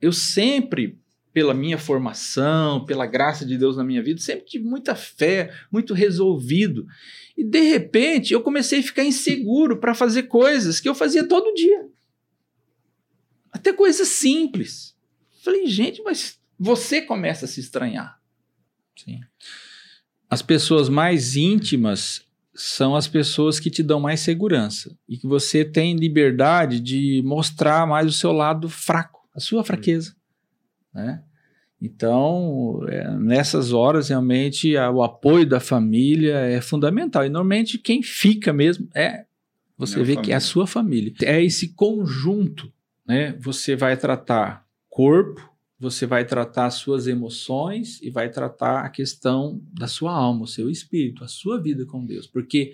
eu sempre, pela minha formação, pela graça de Deus na minha vida, sempre tive muita fé, muito resolvido. E de repente eu comecei a ficar inseguro para fazer coisas que eu fazia todo dia. Até coisas simples. Falei, gente, mas você começa a se estranhar. Sim. As pessoas mais íntimas são as pessoas que te dão mais segurança e que você tem liberdade de mostrar mais o seu lado fraco, a sua fraqueza, né? Então, é, nessas horas, realmente, a, o apoio da família é fundamental. E, normalmente, quem fica mesmo é. Você Minha vê família. que é a sua família. É esse conjunto, né? Você vai tratar corpo, você vai tratar as suas emoções e vai tratar a questão da sua alma, o seu espírito, a sua vida com Deus. Porque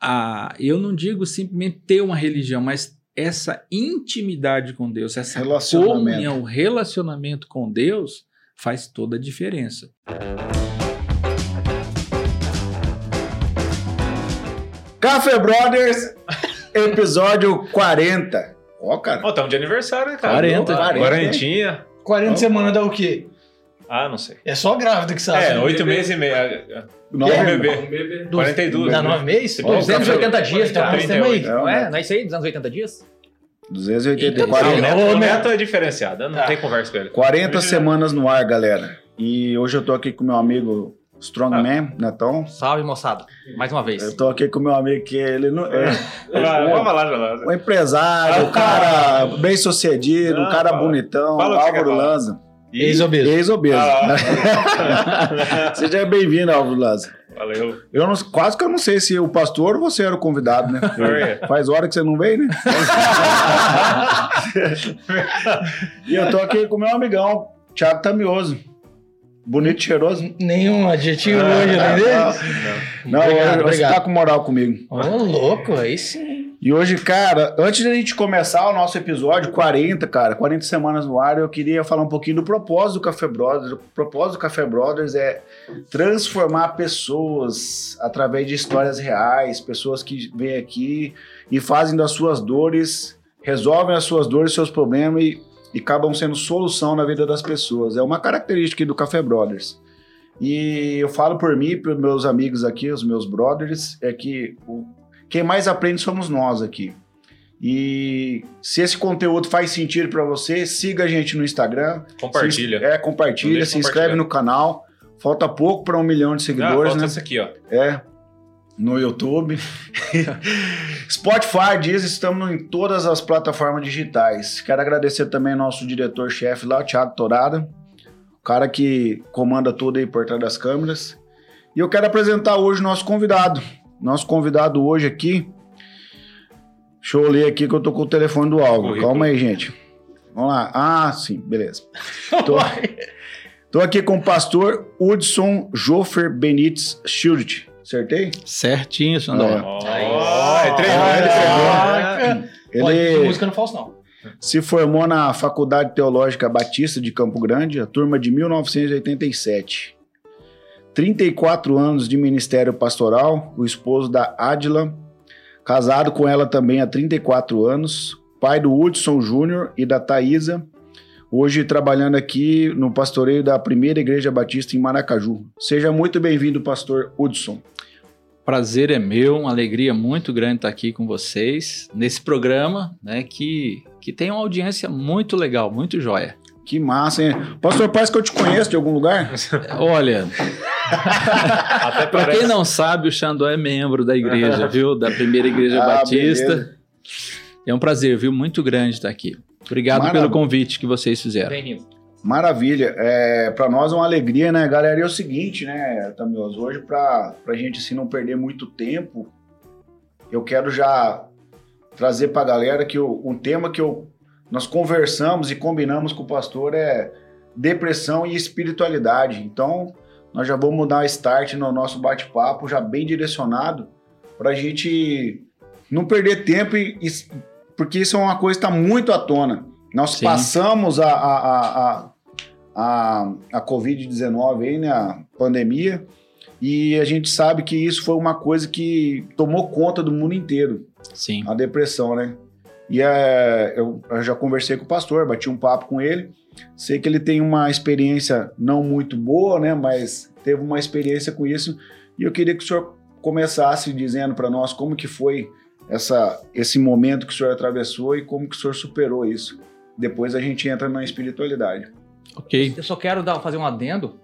a, eu não digo simplesmente ter uma religião, mas essa intimidade com Deus, essa comunhão, relacionamento com Deus, faz toda a diferença. Café Brothers, episódio 40. Ó, oh, cara. Ó, oh, estamos de aniversário, né, cara? 40. 40. Quarentinha. 40 oh. semanas dá o quê? Ah, não sei. É só grávida que sabe. É, oito meses e meio. Nove um bebê. Um bebê. 42. Dá nove meses? Oh, 280 dias. Aí. Não é? Não é isso aí? 280 dias? 284. Então, o neto é diferenciado, não tá. tem conversa com ele. 40 semanas no ar, galera. E hoje eu tô aqui com meu amigo Strongman, ah. Netão. Salve, moçada. Mais uma vez. Eu tô aqui com meu amigo que ele não. É, Vamos lá. Um empresário, um cara bem sucedido, um cara bonitão, Álvaro Lanza. Ex-obeso. Ex-obeso. Ah. Seja bem-vindo, Álvaro Lanza. Valeu. Eu não, quase que eu não sei se o pastor ou você era o convidado, né? Faz hora que você não veio, né? e eu tô aqui com meu amigão, Thiago Tamioso. Bonito, cheiroso. Nenhum adjetivo ah, hoje, entendeu? Não, não obrigado, você tá com moral comigo. Ô, oh, louco, aí sim. E hoje, cara, antes da gente começar o nosso episódio 40, cara, 40 semanas no ar, eu queria falar um pouquinho do propósito do Café Brothers. O propósito do Café Brothers é transformar pessoas através de histórias reais, pessoas que vêm aqui e fazem das suas dores, resolvem as suas dores, seus problemas e e acabam sendo solução na vida das pessoas. É uma característica do Café Brothers. E eu falo por mim, para meus amigos aqui, os meus brothers, é que o, quem mais aprende somos nós aqui. E se esse conteúdo faz sentido para você, siga a gente no Instagram. Compartilha. Se, é, compartilha, se inscreve no canal. Falta pouco para um milhão de seguidores, ah, falta né? Aqui, ó. É no YouTube. Spotify, diz, estamos em todas as plataformas digitais. Quero agradecer também ao nosso diretor-chefe lá, o Thiago Torada, o cara que comanda tudo aí por trás das câmeras. E eu quero apresentar hoje o nosso convidado. Nosso convidado hoje aqui. Deixa eu ler aqui que eu tô com o telefone do Alvo. Calma aí, gente. Vamos lá. Ah, sim, beleza. Tô, tô aqui com o pastor Hudson Joffer Benites Schild. Acertei? Certinho, Xandó. É. Oh, treinou, ele treinou. Ele música não falso, não. Se formou na Faculdade Teológica Batista de Campo Grande, a turma de 1987. 34 anos de ministério pastoral, o esposo da Adila, casado com ela também há 34 anos, pai do Hudson Júnior e da Thaisa, hoje trabalhando aqui no pastoreio da Primeira Igreja Batista em Maracaju. Seja muito bem-vindo, pastor Hudson. Prazer é meu, uma alegria muito grande estar aqui com vocês nesse programa, né, que, que tem uma audiência muito legal, muito joia. Que massa, hein? Pastor, parece que eu te conheço de algum lugar. Olha, para quem não sabe, o Xandó é membro da igreja, viu? Da primeira igreja ah, batista. Beleza. É um prazer, viu? Muito grande estar aqui. Obrigado Maravilha. pelo convite que vocês fizeram. Bem-vindo. Maravilha. É, para nós é uma alegria, né, galera? E é o seguinte, né, Tamioso, hoje para a gente assim, não perder muito tempo, eu quero já trazer para a galera que o, um tema que eu, nós conversamos e combinamos com o pastor é depressão e espiritualidade. Então, nós já vamos dar start no nosso bate-papo, já bem direcionado, para a gente não perder tempo, e, e, porque isso é uma coisa que está muito à tona. Nós Sim. passamos a, a, a, a, a Covid-19 aí, né, a pandemia, e a gente sabe que isso foi uma coisa que tomou conta do mundo inteiro. Sim. A depressão, né? E é, eu, eu já conversei com o pastor, bati um papo com ele. Sei que ele tem uma experiência não muito boa, né? Mas teve uma experiência com isso. E eu queria que o senhor começasse dizendo para nós como que foi essa, esse momento que o senhor atravessou e como que o senhor superou isso. Depois a gente entra na espiritualidade. Ok. Eu só quero dar, fazer um adendo.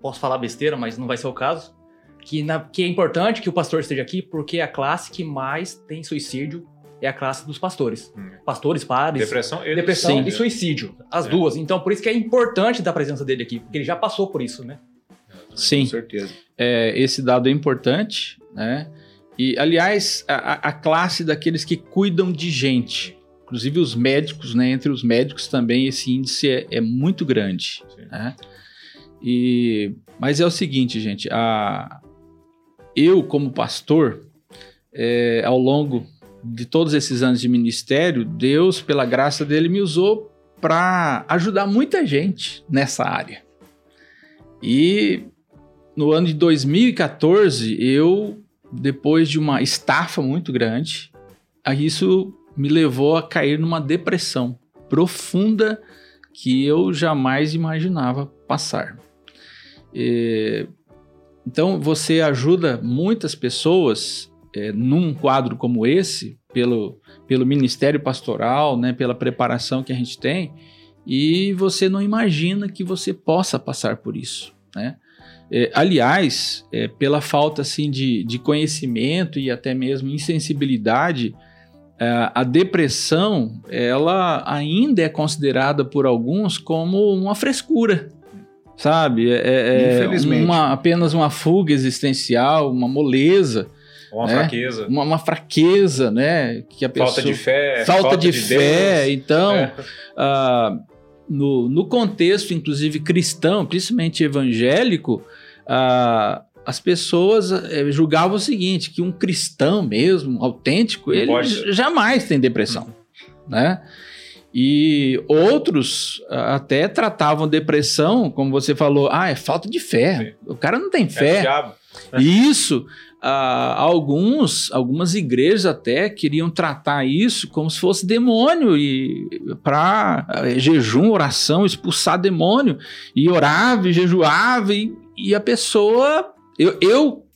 Posso falar besteira, mas não vai ser o caso. Que, na, que é importante que o pastor esteja aqui, porque a classe que mais tem suicídio é a classe dos pastores. Hum. Pastores, pares. Depressão e, depressão e suicídio. As é. duas. Então, por isso que é importante da presença dele aqui, porque ele já passou por isso, né? Sim. Com certeza. É, esse dado é importante, né? E, aliás, a, a, classe daqueles que cuidam de gente, inclusive os médicos, né? Entre os médicos também esse índice é, é muito grande, né? E, mas é o seguinte, gente, a, eu como pastor, é, ao longo de todos esses anos de ministério, Deus, pela graça dele, me usou para ajudar muita gente nessa área. E no ano de 2014, eu, depois de uma estafa muito grande, isso me levou a cair numa depressão profunda que eu jamais imaginava passar. E, então, você ajuda muitas pessoas é, num quadro como esse, pelo, pelo ministério pastoral, né, pela preparação que a gente tem, e você não imagina que você possa passar por isso. Né? É, aliás, é, pela falta assim, de, de conhecimento e até mesmo insensibilidade, é, a depressão ela ainda é considerada por alguns como uma frescura sabe? É, é uma, apenas uma fuga existencial, uma moleza. Uma né? fraqueza. Uma, uma, fraqueza, né? Que a pessoa, falta de fé. Falta, falta de, de, fé. Deus. Então, é. uh, no, no contexto, inclusive cristão, principalmente evangélico, uh, as pessoas uh, julgavam o seguinte, que um cristão mesmo, autêntico, ele pode. jamais tem depressão, hum. né? E outros até tratavam depressão, como você falou, ah, é falta de fé. Sim. O cara não tem é fé. É Isso ah, alguns, algumas igrejas até queriam tratar isso como se fosse demônio e para eh, jejum, oração, expulsar demônio. E orava e jejuava e, e a pessoa eu, eu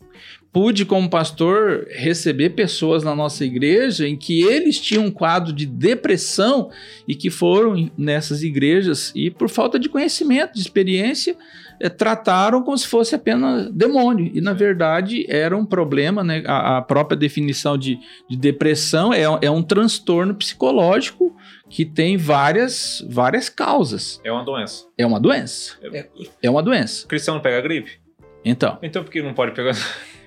pude, como pastor, receber pessoas na nossa igreja em que eles tinham um quadro de depressão e que foram nessas igrejas e, por falta de conhecimento, de experiência, é, trataram como se fosse apenas demônio. E, na verdade, era um problema, né? A, a própria definição de, de depressão é, é um transtorno psicológico que tem várias, várias causas. É uma doença. É uma doença. É, é uma doença. O cristão não pega gripe? Então. Então por que não pode pegar?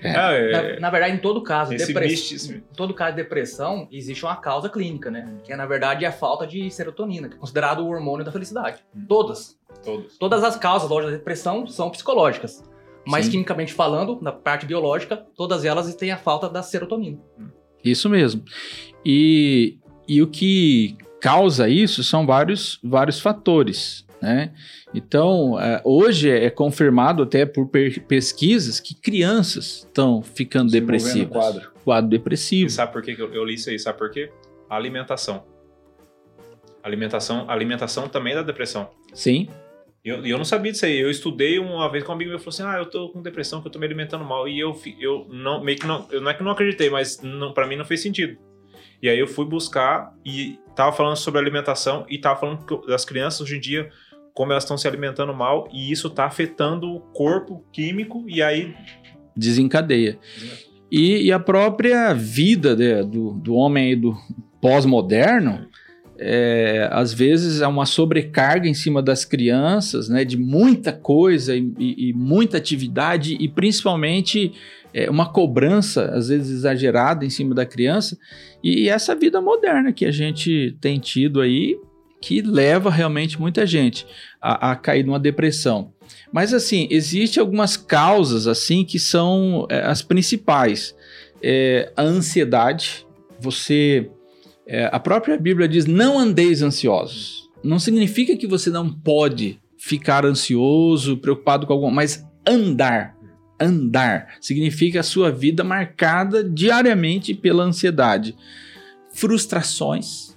É. Ah, é. Na, na, verdade, em todo caso, depress... em todo caso de depressão, existe uma causa clínica, né? Que é, na verdade, a falta de serotonina, que é considerado o hormônio da felicidade. Hum. Todas. Todas. Todas as causas, lógico, da depressão são psicológicas. Mas, Sim. quimicamente falando, na parte biológica, todas elas têm a falta da serotonina. Hum. Isso mesmo. E, e o que causa isso são vários, vários fatores, né? Então, é, hoje é confirmado até por pesquisas que crianças estão ficando depressivas. Quadro. quadro depressivo. E sabe por que eu li isso aí? Sabe por quê? A alimentação. Alimentação, alimentação também dá depressão. Sim. E eu, eu não sabia disso aí. Eu estudei uma vez com um amigo meu falou assim: Ah, eu tô com depressão, que eu tô me alimentando mal. E eu, eu não, meio que não, eu não é que não acreditei, mas não, pra mim não fez sentido. E aí eu fui buscar e tava falando sobre alimentação e tava falando das crianças hoje em dia como elas estão se alimentando mal e isso está afetando o corpo químico e aí desencadeia. E, e a própria vida de, do, do homem do pós-moderno, é, às vezes é uma sobrecarga em cima das crianças, né, de muita coisa e, e, e muita atividade e principalmente é, uma cobrança, às vezes exagerada em cima da criança e essa vida moderna que a gente tem tido aí que leva realmente muita gente a, a cair numa depressão. Mas assim, existem algumas causas assim que são é, as principais. É, a ansiedade, você. É, a própria Bíblia diz: não andeis ansiosos. Não significa que você não pode ficar ansioso, preocupado com alguma, mas andar. Andar significa a sua vida marcada diariamente pela ansiedade frustrações,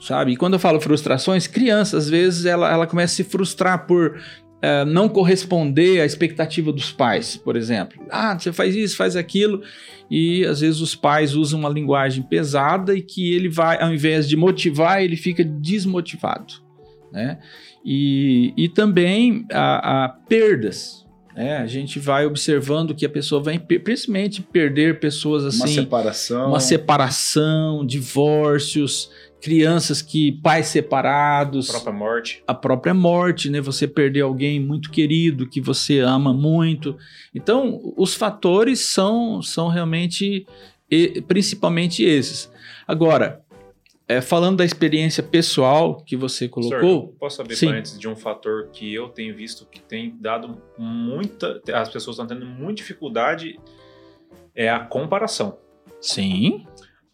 sabe? E quando eu falo frustrações, criança, às vezes, ela, ela começa a se frustrar por eh, não corresponder à expectativa dos pais, por exemplo. Ah, você faz isso, faz aquilo, e às vezes os pais usam uma linguagem pesada e que ele vai, ao invés de motivar, ele fica desmotivado, né? E, e também a, a perdas, né? A gente vai observando que a pessoa vai, principalmente, perder pessoas assim Uma separação. uma separação, divórcios, crianças que pais separados, própria morte. a própria morte, né? Você perder alguém muito querido que você ama muito. Então, os fatores são são realmente principalmente esses. Agora, é, falando da experiência pessoal que você colocou, Senhor, posso saber Sim. antes de um fator que eu tenho visto que tem dado muita. As pessoas estão tendo muita dificuldade é a comparação. sim,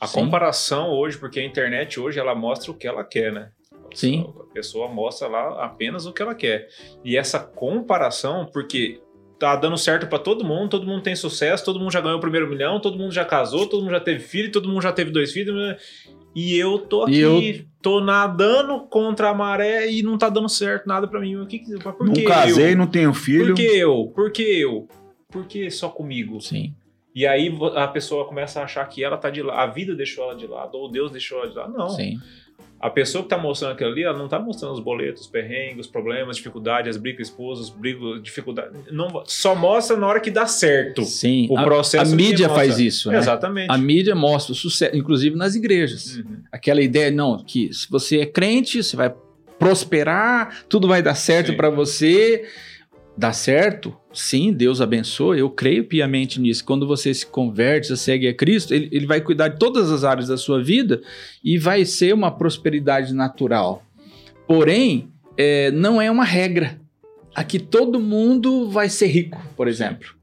A Sim. comparação hoje, porque a internet hoje ela mostra o que ela quer, né? Sim. A pessoa mostra lá apenas o que ela quer. E essa comparação, porque tá dando certo pra todo mundo, todo mundo tem sucesso, todo mundo já ganhou o primeiro milhão, todo mundo já casou, todo mundo já teve filho, todo mundo já teve dois filhos. né? E eu tô aqui, eu- tô nadando contra a maré e não tá dando certo nada pra mim. O que, por Não casei, eu? não tenho filho. Por que eu? Por que eu? Por que só comigo? sim, E aí a pessoa começa a achar que ela tá de lado, a vida deixou ela de lado, ou Deus deixou ela de lado. Não. sim, A pessoa que tá mostrando aquilo ali, ela não tá mostrando os boletos, os perrengues, os problemas, dificuldades, as brigas com esposas, brigas, dificuldades. Não, só mostra na hora que dá certo. sim. O A- processo a, mídia faz isso, né? Exatamente. A mídia mostra o sucesso, inclusive nas igrejas. Uhum. Aquela ideia, não, que se você é crente, você vai prosperar, tudo vai dar certo para você. Dá certo? Sim, Deus abençoa, eu creio piamente nisso. Quando você se converte, segue a Cristo, ele, ele vai cuidar de todas as áreas da sua vida e vai ser uma prosperidade natural. Porém, é, não é uma regra. Aqui todo mundo vai ser rico, por exemplo.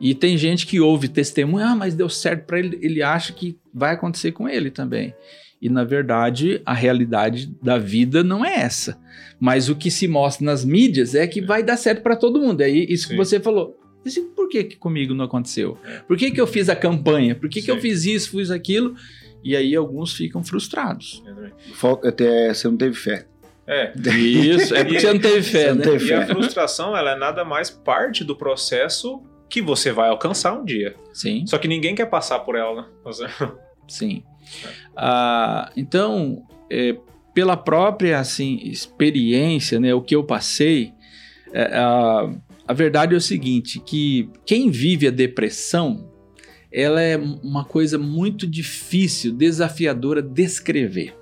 E tem gente que ouve testemunho, ah, mas deu certo para ele, ele acha que vai acontecer com ele também. E na verdade, a realidade da vida não é essa. Mas o que se mostra nas mídias é que vai dar certo para todo mundo. É isso que Sim. você falou. Mas por que, que comigo não aconteceu? Por que, que eu fiz a campanha? Por que, que eu fiz isso, fiz aquilo? E aí alguns ficam frustrados. Falta- até você não teve fé. É. Isso, é porque você não teve fé, não né? teve E a fé. frustração, ela é nada mais parte do processo que você vai alcançar um dia. Sim. Só que ninguém quer passar por ela, né? Sim. Ah, então, é, pela própria assim, experiência, né, o que eu passei, é, a, a verdade é o seguinte, que quem vive a depressão, ela é uma coisa muito difícil, desafiadora descrever.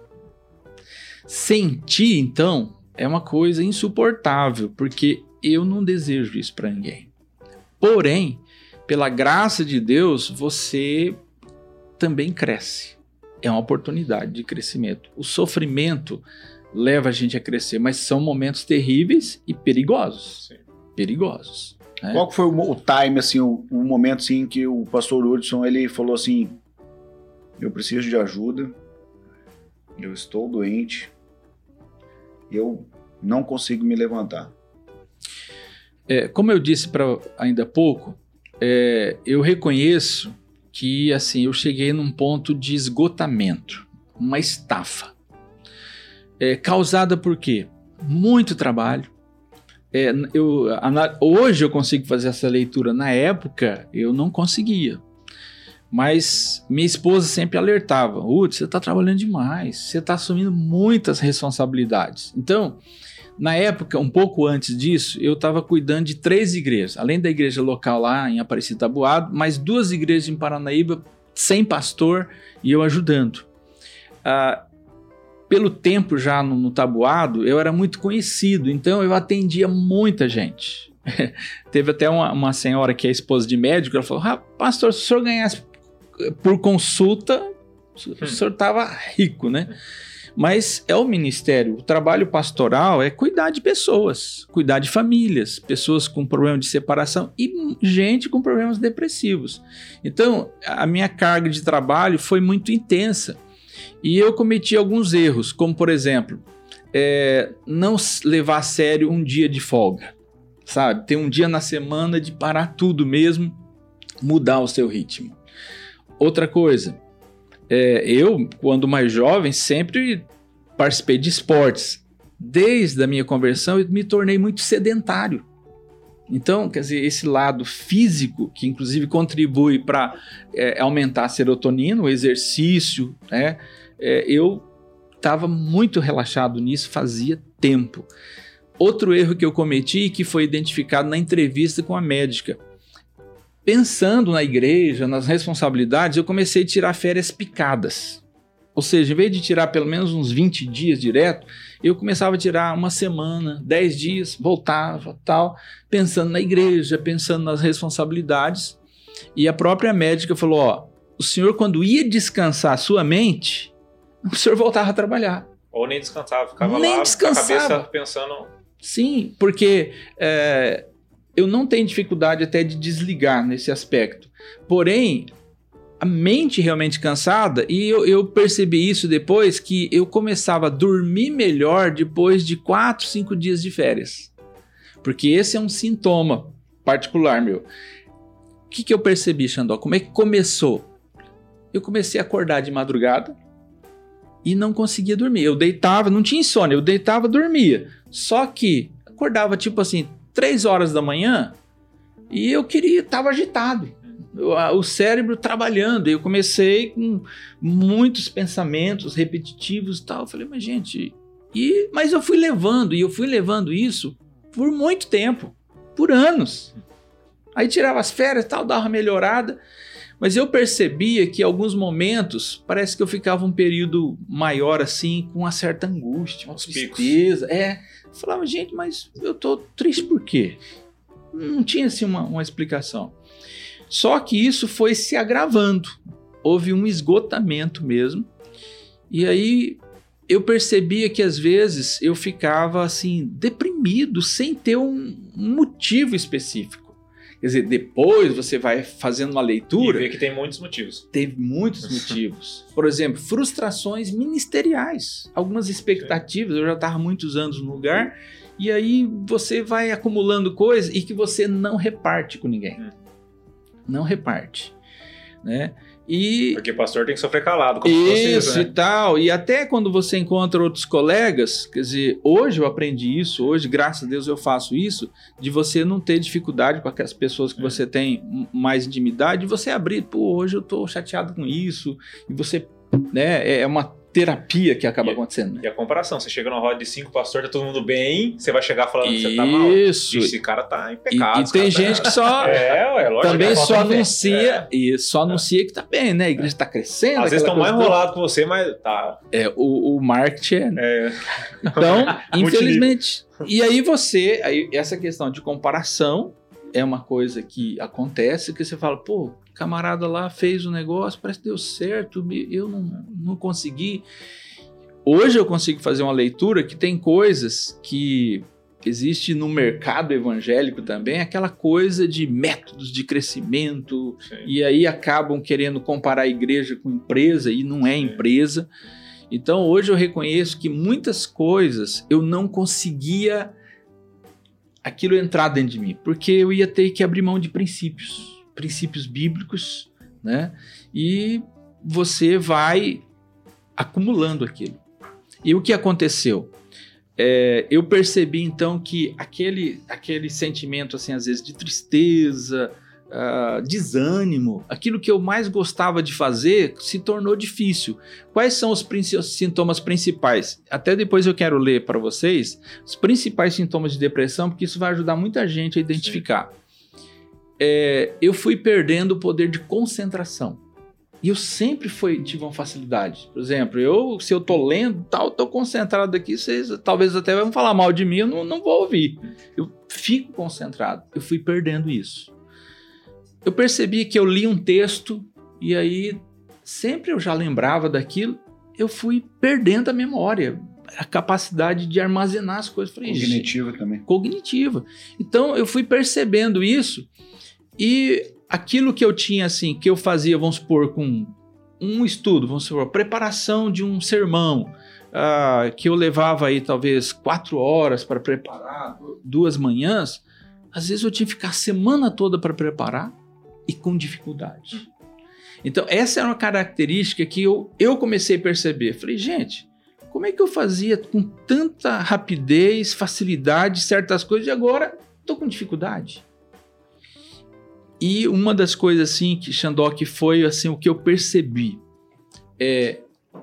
Sentir, então, é uma coisa insuportável, porque eu não desejo isso para ninguém. Porém, pela graça de Deus, você também cresce. É uma oportunidade de crescimento. O sofrimento leva a gente a crescer, mas são momentos terríveis e perigosos. Sim. Perigosos. né? Qual foi o time, assim, o, o momento assim, que o pastor Hudson ele falou assim: Eu preciso de ajuda, eu estou doente, eu não consigo me levantar. É, como eu disse para ainda há pouco, é, eu reconheço que assim eu cheguei num ponto de esgotamento, uma estafa, É, causada por quê? Muito trabalho. É, eu, hoje eu consigo fazer essa leitura. Na época eu não conseguia. Mas minha esposa sempre alertava: Uts, você está trabalhando demais, você está assumindo muitas responsabilidades. Então, na época, um pouco antes disso, eu estava cuidando de três igrejas, além da igreja local lá em Aparecida Tabuado, mais duas igrejas em Paranaíba, sem pastor e eu ajudando. Ah, pelo tempo já no, no Tabuado, eu era muito conhecido, então eu atendia muita gente. Teve até uma, uma senhora que é esposa de médico, ela falou: ah, Pastor, se o senhor ganhasse por consulta, o senhor estava rico, né? Mas é o ministério, o trabalho pastoral é cuidar de pessoas, cuidar de famílias, pessoas com problema de separação e gente com problemas depressivos. Então, a minha carga de trabalho foi muito intensa e eu cometi alguns erros, como por exemplo, é, não levar a sério um dia de folga, sabe? Ter um dia na semana de parar tudo mesmo, mudar o seu ritmo. Outra coisa, é, eu, quando mais jovem, sempre participei de esportes. Desde a minha conversão, eu me tornei muito sedentário. Então, quer dizer, esse lado físico, que inclusive contribui para é, aumentar a serotonina, o exercício, né? É, eu estava muito relaxado nisso fazia tempo. Outro erro que eu cometi, que foi identificado na entrevista com a médica. Pensando na igreja, nas responsabilidades, eu comecei a tirar férias picadas. Ou seja, em vez de tirar pelo menos uns 20 dias direto, eu começava a tirar uma semana, 10 dias, voltava, tal, pensando na igreja, pensando nas responsabilidades. E a própria médica falou: ó, o senhor, quando ia descansar a sua mente, o senhor voltava a trabalhar. Ou nem descansava, ficava Nem lá descansava. com a cabeça pensando. Sim, porque é, eu não tenho dificuldade até de desligar nesse aspecto. Porém, a mente realmente cansada, e eu, eu percebi isso depois que eu começava a dormir melhor depois de 4, 5 dias de férias. Porque esse é um sintoma particular meu. O que, que eu percebi, Xandó? Como é que começou? Eu comecei a acordar de madrugada e não conseguia dormir. Eu deitava, não tinha insônia, eu deitava, dormia. Só que acordava tipo assim, 3 horas da manhã e eu queria, tava agitado. O cérebro trabalhando, eu comecei com muitos pensamentos repetitivos e tal. Eu falei, mas gente, e mas eu fui levando e eu fui levando isso por muito tempo, por anos. Aí tirava as férias, e tal, dava uma melhorada, mas eu percebia que em alguns momentos parece que eu ficava um período maior assim, com uma certa angústia, uma picos. tristeza. É, eu falava, gente, mas eu tô triste por quê? Não tinha assim uma, uma explicação. Só que isso foi se agravando. Houve um esgotamento mesmo. E aí eu percebia que às vezes eu ficava assim deprimido sem ter um um motivo específico. Quer dizer, depois você vai fazendo uma E leitura, ver que tem muitos motivos. teve muitos motivos. Por exemplo, frustrações ministeriais, algumas expectativas. Eu já estava muitos anos no lugar e aí você vai acumulando coisas e que você não reparte com ninguém. Hum. Não reparte, né? E Porque pastor tem que sofrer calado, como isso isso, e né? tal. E até quando você encontra outros colegas, quer dizer, hoje eu aprendi isso, hoje, graças a Deus, eu faço isso, de você não ter dificuldade com aquelas pessoas que É. você tem mais intimidade, de você abrir, pô, hoje eu tô chateado com isso, e você, né, é é uma terapia que acaba E- acontecendo. Né? E a comparação, você chega numa roda de cinco pastores, tá todo mundo bem, você vai chegar falando que você tá mal. Isso. Esse cara tá em E, pecado. e esse tem tá- gente que só. É, ué, lógico. Também é. só anuncia, e só anuncia que tá bem, né? A igreja tá crescendo. Às vezes estão mais enrolados que você, mas tá. É, o, o marketing é É, Então, infelizmente. E aí você, aí essa questão de comparação é uma coisa que acontece que você fala, pô, camarada lá fez o negócio, parece que deu certo, eu não, não consegui. Hoje eu consigo fazer uma leitura que tem coisas que existe no mercado evangélico também, aquela coisa de métodos de crescimento, sim. e aí acabam querendo comparar a igreja com empresa e não é Sim. empresa. Então hoje eu reconheço que muitas coisas eu não conseguia aquilo entrar dentro de mim, porque eu ia ter que abrir mão de princípios, princípios bíblicos, né? E você vai acumulando aquilo. E o que aconteceu? É, eu percebi então que aquele, aquele sentimento, assim, às vezes de tristeza, ah, desânimo, aquilo que eu mais gostava de fazer se tornou difícil. Quais são os sintomas principais? Até depois eu quero ler para vocês os principais sintomas de depressão, porque isso vai ajudar muita gente a identificar. É, eu fui perdendo o poder de concentração. E eu sempre fui, tive uma facilidade. Por exemplo, eu, se eu tô lendo, tal, tô concentrado aqui, vocês talvez até vão falar mal de mim, eu não, não vou ouvir. Eu fico concentrado. Eu fui perdendo isso. Eu percebi que eu li um texto e aí sempre eu já lembrava daquilo, eu fui perdendo a memória, a capacidade de armazenar as coisas. Falei, "Gente, Cognitiva também. cognitiva. Então eu fui percebendo isso e aquilo que eu tinha assim, que eu fazia, vamos supor, com um estudo, vamos supor, preparação de um sermão, ah, que eu levava aí talvez quatro horas para preparar, duas manhãs, às vezes eu tinha que ficar a semana toda para preparar e com dificuldade. Então, essa era uma característica que eu, eu comecei a perceber. Falei, gente, como é que eu fazia com tanta rapidez, facilidade, certas coisas e agora estou com dificuldade? E uma das coisas assim que Xandok foi assim o que eu percebi é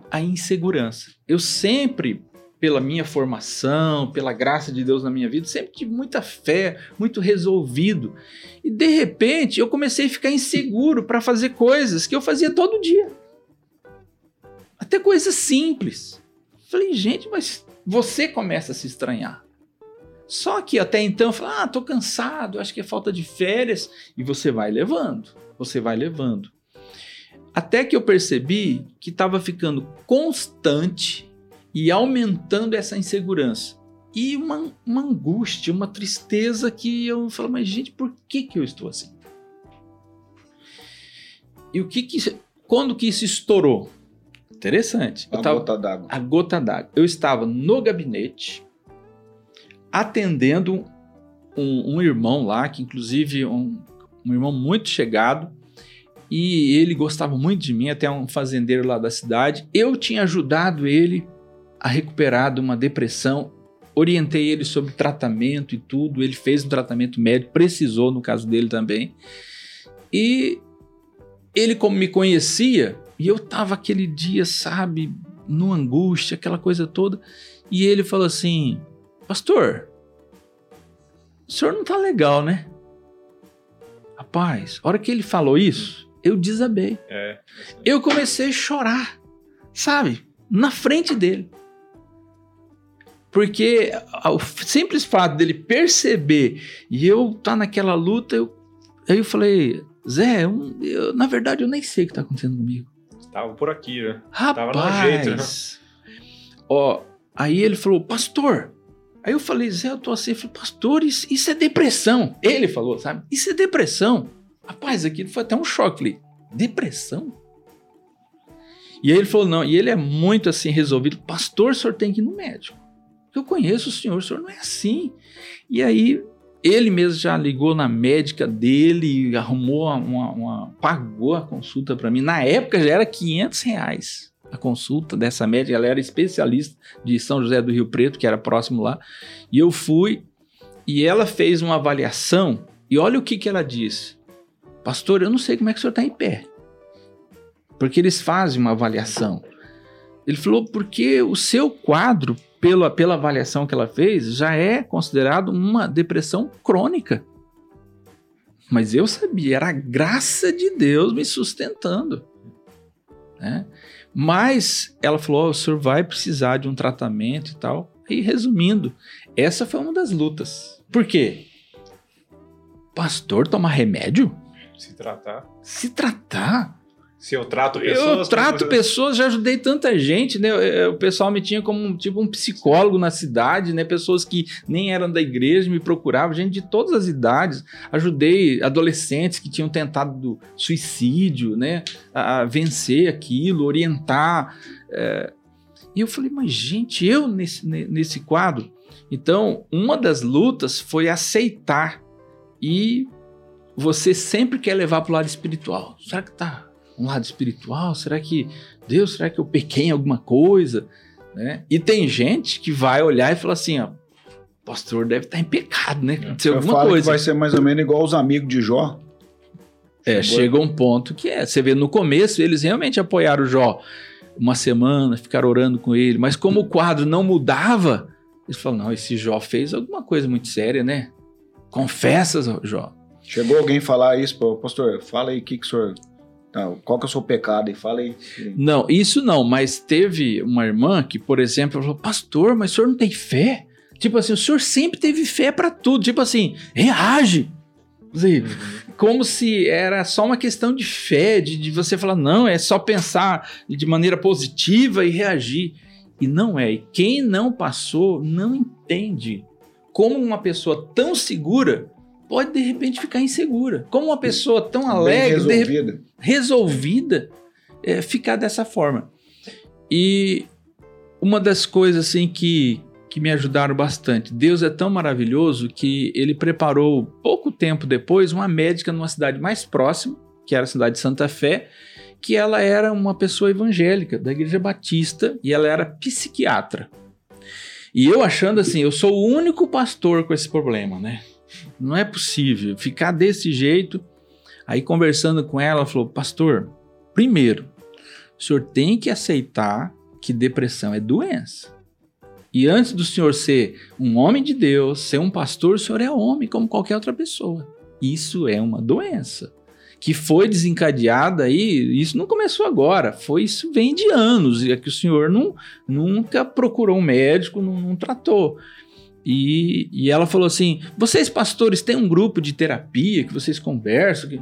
a insegurança. Eu sempre pela minha formação, pela graça de Deus na minha vida, sempre tive muita fé, muito resolvido. E de repente eu comecei a ficar inseguro para fazer coisas que eu fazia todo dia. Até coisas simples. Falei, gente, mas você começa a se estranhar. Só que até então eu falei, ah, tô cansado, acho que é falta de férias. E você vai levando, você vai levando. Até que eu percebi que estava ficando constante e aumentando essa insegurança. E uma, uma angústia, uma tristeza que eu falo, mas gente, por que, que eu estou assim? E o que que. Quando que isso estourou? Interessante. A tava, gota d'água. a gota d'água. Eu estava no gabinete atendendo um, um irmão lá, que inclusive um, um irmão muito chegado, e ele gostava muito de mim, até um fazendeiro lá da cidade. Eu tinha ajudado ele a recuperar de uma depressão, orientei ele sobre tratamento e tudo. Ele fez um tratamento médico, precisou no caso dele também. E ele, como me conhecia, e eu tava aquele dia, sabe, no angústia, aquela coisa toda, e ele falou assim: Pastor, o senhor não tá legal, né? Rapaz, a hora que ele falou isso, eu desabei. É. Eu comecei a chorar, sabe? Na frente dele. Porque o simples fato dele perceber e eu estar tá naquela luta, eu, aí eu falei, Zé, eu, eu, na verdade eu nem sei o que está acontecendo comigo. Tava por aqui, né? Rapaz, Tava no jeito, né? ó, aí ele falou, pastor. Aí eu falei, Zé, eu tô assim. Eu falei, pastor, isso, isso é depressão. Ele falou, sabe? Isso é depressão. Rapaz, aqui foi até um choque. Falei, depressão? E aí ele falou, não, e ele é muito assim resolvido. Pastor, o senhor tem que ir no médico. Eu conheço o senhor, o senhor não é assim. E aí ele mesmo já ligou na médica dele, arrumou uma, uma pagou a consulta para mim. Na época já era 500 reais a consulta dessa médica. Ela era especialista de São José do Rio Preto, que era próximo lá. E eu fui e ela fez uma avaliação. E olha o que, que ela disse: Pastor, eu não sei como é que o senhor está em pé. Porque eles fazem uma avaliação. Ele falou, porque o seu quadro pela, pela avaliação que ela fez, já é considerado uma depressão crônica. Mas eu sabia, era a graça de Deus me sustentando. Né? Mas ela falou: oh, o senhor vai precisar de um tratamento e tal. E resumindo, essa foi uma das lutas. Por quê? Pastor tomar remédio? Se tratar. Se tratar? Se eu trato pessoas. Eu trato como- pessoas, já ajudei tanta gente, né? O pessoal me tinha como tipo um psicólogo na cidade, né? Pessoas que nem eram da igreja me procuravam, gente de todas as idades. Ajudei adolescentes que tinham tentado suicídio, né? A, a vencer aquilo, orientar. é. E eu falei, mas gente, eu nesse, ne- nesse quadro. Então, uma das lutas foi aceitar e você sempre quer levar para o lado espiritual. Será que tá um lado espiritual? Será que Deus, será que eu pequei em alguma coisa? Né? E tem gente que vai olhar e falar assim, ó, o pastor deve estar em pecado, né? Aconteceu Eu alguma coisa. vai ser mais ou menos igual os amigos de Jó. É, Chegou- chega um ponto que é. Você vê no começo, eles realmente apoiaram o Jó uma semana, ficaram orando com ele, mas como o quadro não mudava, eles falaram: não, esse Jó fez alguma coisa muito séria, né? Confessa, Jó. Chegou alguém falar isso, pastor, fala aí o que, que o senhor. Tá, qual que é o seu pecado? E fala aí. Não, isso não, mas teve uma irmã que, por exemplo, falou: Pastor, mas o senhor não tem fé? Tipo assim, o senhor sempre teve fé pra tudo. Tipo assim, reage. Assim, Como se era só uma questão de fé, de, de você falar, não, é só pensar de maneira positiva e reagir. E não é. E quem não passou não entende como uma pessoa tão segura pode de repente ficar insegura. Como uma pessoa tão alegre, de resolvida. resolvida é, ficar dessa forma. E uma das coisas assim que, que me ajudaram bastante, Deus é tão maravilhoso que ele preparou pouco tempo depois uma médica numa cidade mais próxima, que era a cidade de Santa Fé, que ela era uma pessoa evangélica da Igreja Batista e ela era psiquiatra. E eu achando assim, eu sou o único pastor com esse problema, né? Não é possível ficar desse jeito. Aí conversando com ela, ela falou: Pastor, primeiro, o senhor tem que aceitar que depressão é doença. E antes do senhor ser um homem de Deus, ser um pastor, o senhor é homem como qualquer outra pessoa. Isso é uma doença que foi desencadeada aí, isso não começou agora, foi isso vem de anos, e é que o senhor não, nunca procurou um médico, não, não tratou. E, e ela falou assim: vocês pastores têm um grupo de terapia que vocês conversam? Eu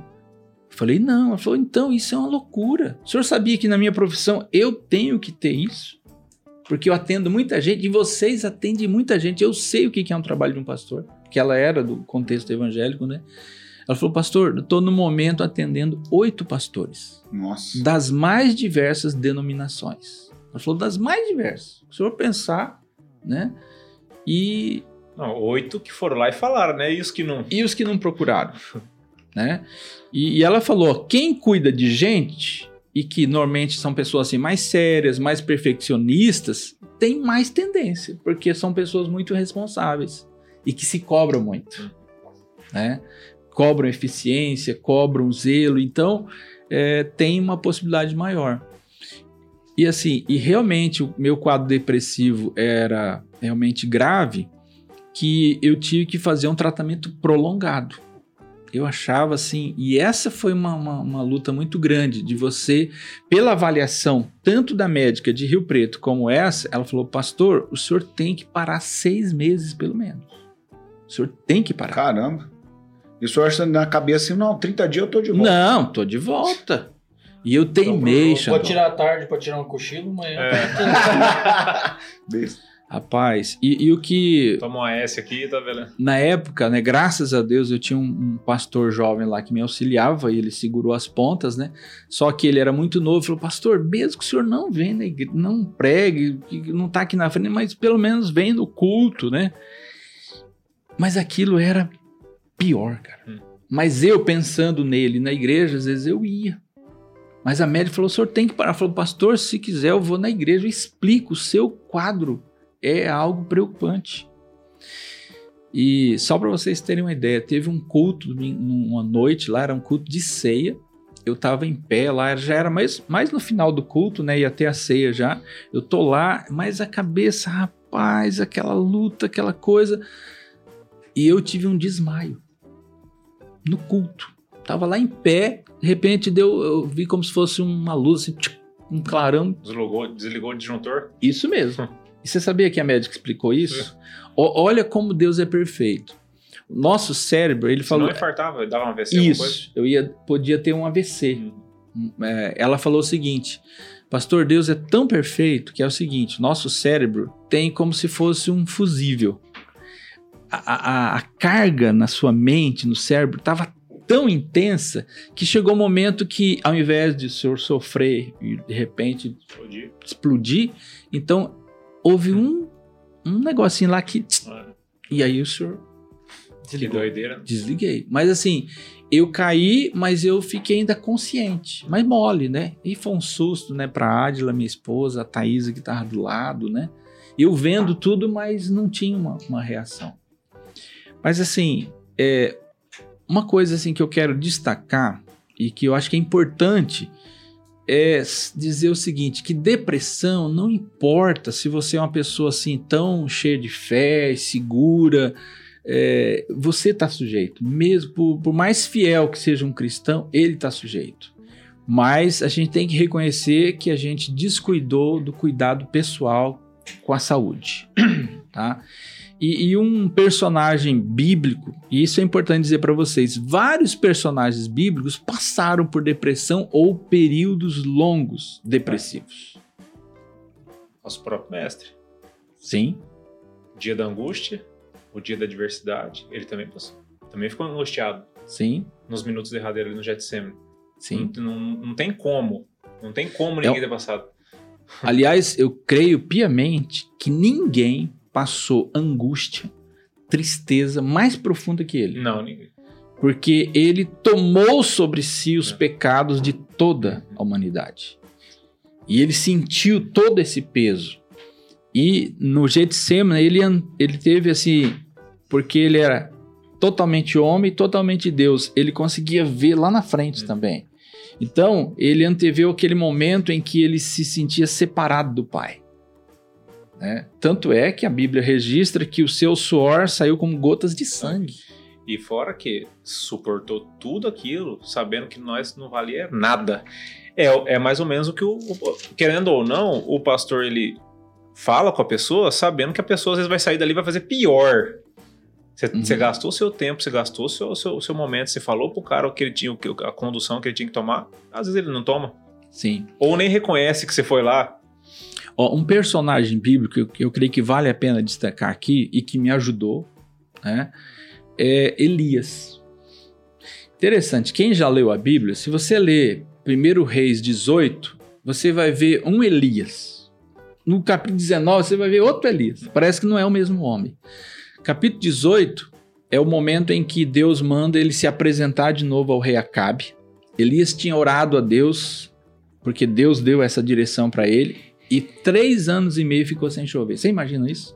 falei, não. Ela falou, então isso é uma loucura. O senhor sabia que na minha profissão eu tenho que ter isso? Porque eu atendo muita gente e vocês atendem muita gente. Eu sei o que é um trabalho de um pastor, que ela era do contexto evangélico, né? Ela falou, pastor, eu estou no momento atendendo oito pastores. Nossa. Das mais diversas denominações. Ela falou, das mais diversas. Se o senhor pensar, né? E, Não, oito que foram lá e falaram, né? E os que não. e os que não procuraram, né? E, e ela falou, quem cuida de gente e que normalmente são pessoas assim mais sérias, mais perfeccionistas, tem mais tendência, porque são pessoas muito responsáveis e que se cobram muito, né? Cobram eficiência, cobram zelo, então é, tem uma possibilidade maior. E assim, e realmente o meu quadro depressivo era realmente grave, que eu tive que fazer um tratamento prolongado. Eu achava assim, e essa foi uma, uma, uma luta muito grande de você, pela avaliação tanto da médica de Rio Preto como essa, ela falou: Pastor, o senhor tem que parar seis meses pelo menos. O senhor tem que parar. Caramba. E o senhor acha na cabeça assim, não, 30 dias eu tô de volta. Não, tô de volta. E eu teimei, Vou Xandão. tirar a tarde pra tirar um cochilo, amanhã. Besta. Rapaz, e, e o que Toma uma S aqui, tá vendo? na época, né, graças a Deus, eu tinha um, um pastor jovem lá que me auxiliava e ele segurou as pontas, né? Só que ele era muito novo, falou: "Pastor, mesmo que o senhor não venha na igreja, não pregue, não tá aqui na frente, mas pelo menos vem no culto, né?" Mas aquilo era pior, cara. Hum. Mas eu pensando nele na igreja, às vezes eu ia. Mas a médica falou: "O senhor tem que parar". Falou: "Pastor, se quiser, eu vou na igreja, eu explico o seu quadro é algo preocupante. E só para vocês terem uma ideia, teve um culto numa noite lá, era um culto de ceia. Eu tava em pé lá, já era mais, mais no final do culto, né? Ia ter a ceia já. Eu tô lá, mas a cabeça, rapaz, aquela luta, aquela coisa. E eu tive um desmaio no culto. Tava lá em pé, de repente deu, eu vi como se fosse uma luz, assim, um clarão Desligou, desligou o disjuntor. isso mesmo. E você sabia que a médica explicou isso? O- olha como Deus é perfeito. O nosso cérebro, ele Se falou. não infartava, dava uma AVC. Isso, eu ia, podia ter um AVC. É, ela falou o seguinte: Pastor, Deus é tão perfeito que é o seguinte: nosso cérebro tem como se fosse um fusível. A, a- a carga na sua mente, no cérebro, estava tão intensa que chegou um momento que, ao invés de o senhor sofrer e de repente explodir, então houve um, um negocinho lá que. Ah, E aí o senhor Que doideira. Desliguei. Mas assim, eu caí, mas eu fiquei ainda consciente. Mas mole, né? E foi um susto, né, pra Adila, minha esposa, a Thaisa que tava do lado, né? Eu vendo tudo, mas não tinha uma, uma reação. Mas assim, é, uma coisa assim que eu quero destacar e que eu acho que é importante é dizer o seguinte, que depressão não importa se você é uma pessoa assim tão cheia de fé, segura, é, você está sujeito. Mesmo por, por mais fiel que seja um cristão, ele está sujeito. Mas a gente tem que reconhecer que a gente descuidou do cuidado pessoal com a saúde, tá? E, e um personagem bíblico, e isso é importante dizer para vocês, vários personagens bíblicos passaram por depressão ou períodos longos depressivos. Nosso próprio mestre. Sim, dia da angústia, o dia da adversidade, ele também passou. Também ficou angustiado sim, nos minutos derradeiros ali no Getsemane. sim. Não, não, não tem como. Não tem como ninguém É ter passado. Aliás, eu creio piamente que ninguém passou angústia, tristeza mais profunda que ele. Não, ninguém. Porque ele tomou sobre si os pecados de toda a humanidade. E ele sentiu todo esse peso. E no Getsemane ele, ele teve assim, porque ele era totalmente homem e totalmente Deus, ele conseguia ver lá na frente também. Então, ele anteveu aquele momento em que ele se sentia separado do Pai. Né? Tanto é que a Bíblia registra que o seu suor saiu como gotas de sangue. E fora que suportou tudo aquilo, sabendo que nós não valia nada. É, é mais ou menos o que o, o- Querendo ou não, o pastor ele fala com a pessoa sabendo que a pessoa às vezes vai sair dali e vai fazer pior. Você, Uhum. você gastou seu tempo, você gastou seu, seu, seu momento, você falou pro cara o que ele tinha, o a condução que ele tinha que tomar. Às vezes ele não toma. Sim. Ou nem reconhece que você foi lá. Ó, um personagem bíblico que eu creio que vale a pena destacar aqui e que me ajudou né, é Elias. Interessante, quem já leu a Bíblia, se você ler 1 Reis 18, você vai ver um Elias. No capítulo 19, você vai ver outro Elias. Parece que não é o mesmo homem. Capítulo 18 é o momento em que Deus manda ele se apresentar de novo ao rei Acabe. Elias tinha orado a Deus, porque Deus deu essa direção para ele, e três anos e meio ficou sem chover. Você imagina isso?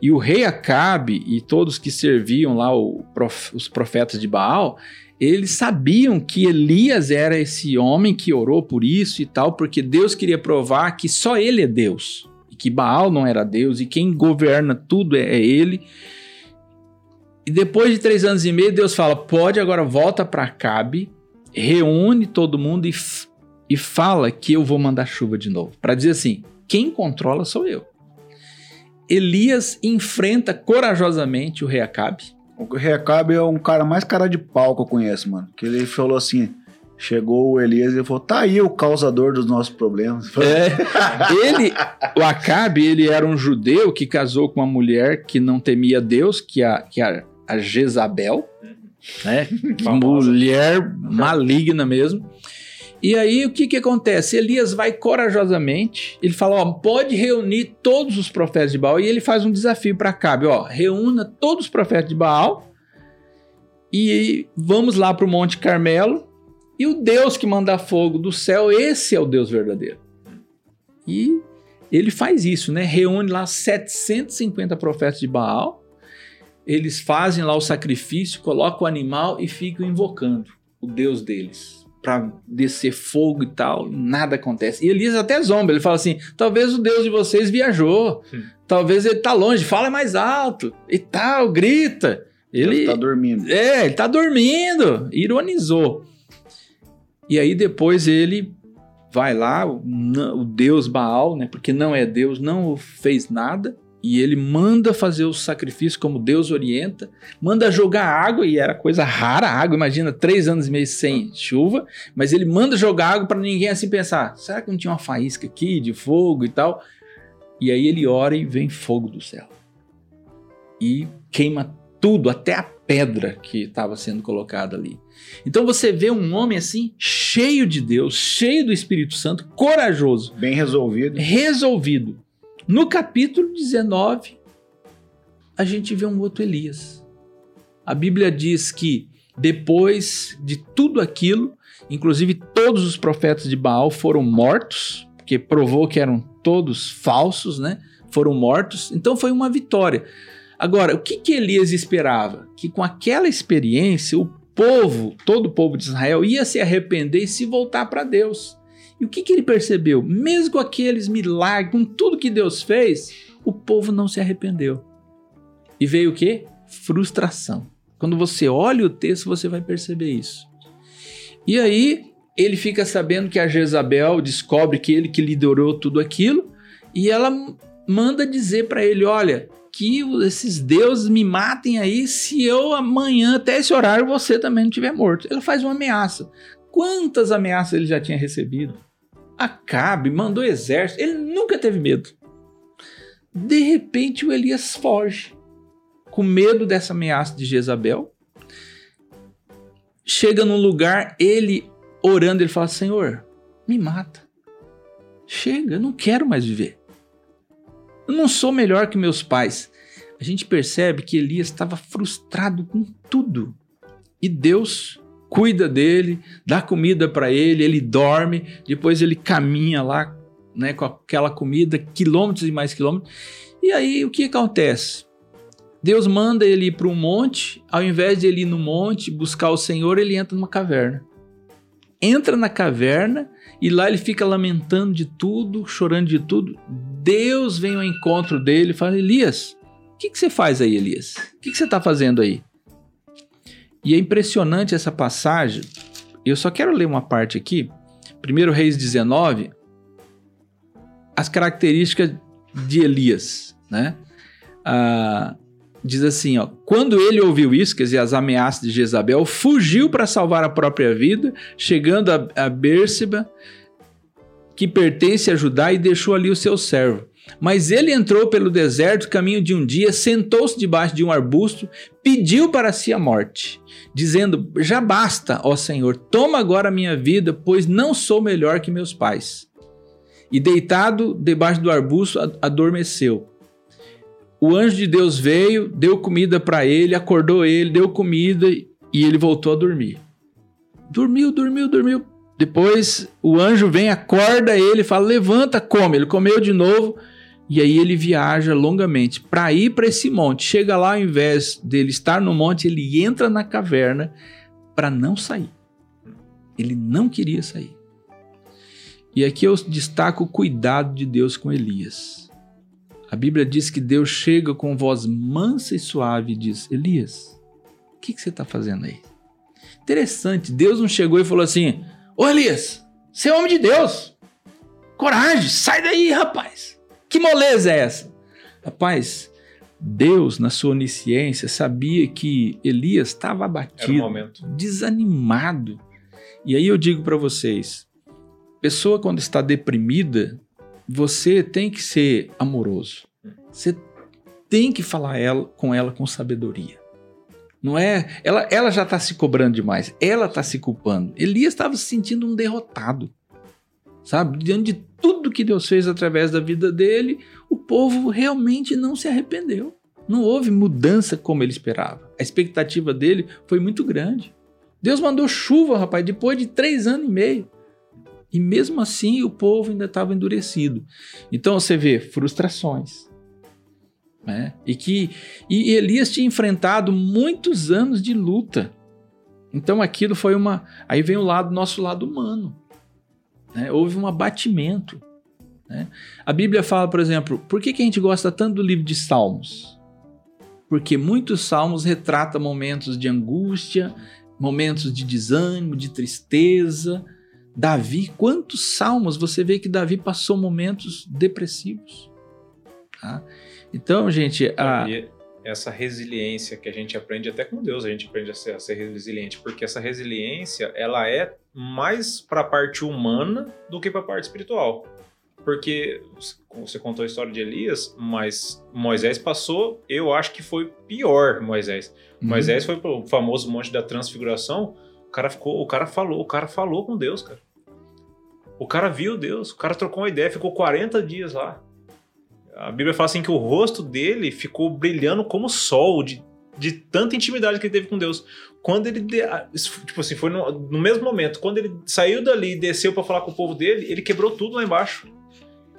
E o rei Acabe e todos que serviam lá prof- os profetas de Baal, eles sabiam que Elias era esse homem que orou por isso e tal, porque Deus queria provar que só ele é Deus. E que Baal não era Deus, e quem governa tudo é, é ele. E depois de três anos e meio, Deus fala: pode agora volta para Acabe, reúne todo mundo e, e fala que eu vou mandar chuva de novo. Para dizer assim: quem controla sou eu. Elias enfrenta corajosamente o rei Acabe. O Recabe é um cara mais cara de pau que eu conheço, mano. Que ele falou assim: chegou o Elias e falou: tá aí o causador dos nossos problemas. É, ele, o Acabe, ele era um judeu que casou com uma mulher que não temia Deus, que é a, que é a Jezabel, né? Mulher maligna mesmo. E aí o que que acontece? Elias vai corajosamente, ele fala, ó, pode reunir todos os profetas de Baal e ele faz um desafio para Acabe, ó, reúna todos os profetas de Baal e vamos lá para o Monte Carmelo e o Deus que manda fogo do céu, esse é o Deus verdadeiro. E ele faz isso, né? Reúne lá 750 profetas de Baal. Eles fazem lá o sacrifício, colocam o animal e ficam invocando o Deus deles para descer fogo e tal. Nada acontece. E Elias até zomba. Ele fala assim: talvez o Deus de vocês viajou. Hum. Talvez ele tá longe. Fala mais alto e tal, grita. Ele Ele tá dormindo. é, ele tá dormindo. Ironizou. E aí depois ele vai lá, o deus Baal, né? Porque não é Deus, não fez nada. E ele manda fazer o sacrifício como Deus orienta, manda jogar água, e era coisa rara água, imagina, três anos e meio sem chuva, mas ele manda jogar água para ninguém assim pensar: será que não tinha uma faísca aqui de fogo e tal? E aí ele ora e vem fogo do céu. E queima tudo, até a pedra que estava sendo colocada ali. Então você vê um homem assim, cheio de Deus, cheio do Espírito Santo, corajoso, Bem resolvido. resolvido. No capítulo 19, a gente vê um outro Elias. A Bíblia diz que depois de tudo aquilo, inclusive todos os profetas de Baal foram mortos, porque provou que eram todos falsos, né? Foram mortos. Então foi uma vitória. Agora, o que, que Elias esperava? Que com aquela experiência, o povo, todo o povo de Israel, ia se arrepender e se voltar para Deus. E o que, que ele percebeu? Mesmo com aqueles milagres, com tudo que Deus fez, o povo não se arrependeu. E veio o quê? Frustração. Quando você olha o texto, você vai perceber isso. E aí, ele fica sabendo que a Jezabel descobre que ele que liderou tudo aquilo, e ela manda dizer para ele: olha, que esses deuses me matem aí se eu amanhã, até esse horário, você também não estiver morto. Ela faz uma ameaça. Quantas ameaças ele já tinha recebido? Acabe, mandou exército, ele nunca teve medo. De repente o Elias foge, com medo dessa ameaça de Jezabel. Chega num lugar, ele orando, ele fala: Senhor, me mata. Chega, eu não quero mais viver. Eu não sou melhor que meus pais. A gente percebe que Elias estava frustrado com tudo. E Deus cuida dele, dá comida para ele, ele dorme, depois ele caminha lá, né, com aquela comida, quilômetros e mais quilômetros. E aí o que acontece? Deus manda ele ir para um monte, ao invés de ele ir no monte buscar o Senhor, ele entra numa caverna. Entra na caverna e lá ele fica lamentando de tudo, chorando de tudo. Deus vem ao encontro dele e fala: Elias, o que, que você faz aí, Elias? O que, que você está fazendo aí? E é impressionante essa passagem. Eu só quero ler uma parte aqui. 1 Reis 19, as características de Elias, né? Ah, diz assim, ó, quando ele ouviu isso, quer dizer, as ameaças de Jezabel, fugiu para salvar a própria vida, chegando a, a que pertence a Judá, e deixou ali o seu servo. Mas ele entrou pelo deserto, caminho de um dia, sentou-se debaixo de um arbusto, pediu para si a morte, dizendo: Já basta, ó Senhor, toma agora a minha vida, pois não sou melhor que meus pais. E deitado debaixo do arbusto, adormeceu. O anjo de Deus veio, deu comida para ele, acordou ele, deu comida e ele voltou a dormir. Dormiu, dormiu, dormiu. Depois o anjo vem, acorda ele, fala: Levanta, come. Ele comeu de novo e aí ele viaja longamente para ir para esse monte. Chega lá, ao invés dele estar no monte, ele entra na caverna para não sair. Ele não queria sair. E aqui eu destaco o cuidado de Deus com Elias. A Bíblia diz que Deus chega com voz mansa e suave e diz: Elias, o que, que você está fazendo aí? Interessante, Deus não chegou e falou assim: Ô Elias, você é homem de Deus, coragem, sai daí, rapaz. Que moleza é essa? Rapaz, Deus, na sua onisciência, sabia que Elias estava abatido, desanimado. E aí eu digo para vocês: pessoa quando está deprimida, você tem que ser amoroso. Você tem que falar ela, com ela com sabedoria. Não é? Ela, ela já está se cobrando demais. Ela está se culpando. Elias estava se sentindo um derrotado. Sabe? Diante de tudo que Deus fez através da vida dele, o povo realmente não se arrependeu. Não houve mudança como ele esperava. A expectativa dele foi muito grande. Deus mandou chuva, rapaz, depois de três anos e meio. E mesmo assim o povo ainda estava endurecido. Então você vê frustrações. Né? E que e Elias tinha enfrentado muitos anos de luta. Então aquilo foi uma. Aí vem o lado nosso lado humano. Né? Houve um abatimento. Né? A Bíblia fala, por exemplo, por que, que a gente gosta tanto do livro de Salmos? Porque muitos salmos retratam momentos de angústia, momentos de desânimo, de tristeza. Davi, quantos salmos você vê que Davi passou momentos depressivos? Tá? Então, gente, a, essa resiliência que a gente aprende até com Deus, a gente aprende a ser, a ser resiliente, porque essa resiliência ela é mais para a parte humana do que para a parte espiritual. Porque você contou a história de Elias, mas Moisés passou, eu acho que foi pior Moisés. Uhum. Moisés foi pro famoso monte da transfiguração, o cara ficou, o cara falou, o cara falou com Deus, cara. O cara viu Deus, o cara trocou uma ideia, ficou 40 dias lá. A Bíblia fala assim que o rosto dele ficou brilhando como sol, de, de tanta intimidade que ele teve com Deus. Quando ele, tipo assim, foi no, no mesmo momento, quando ele saiu dali e desceu para falar com o povo dele, ele quebrou tudo lá embaixo.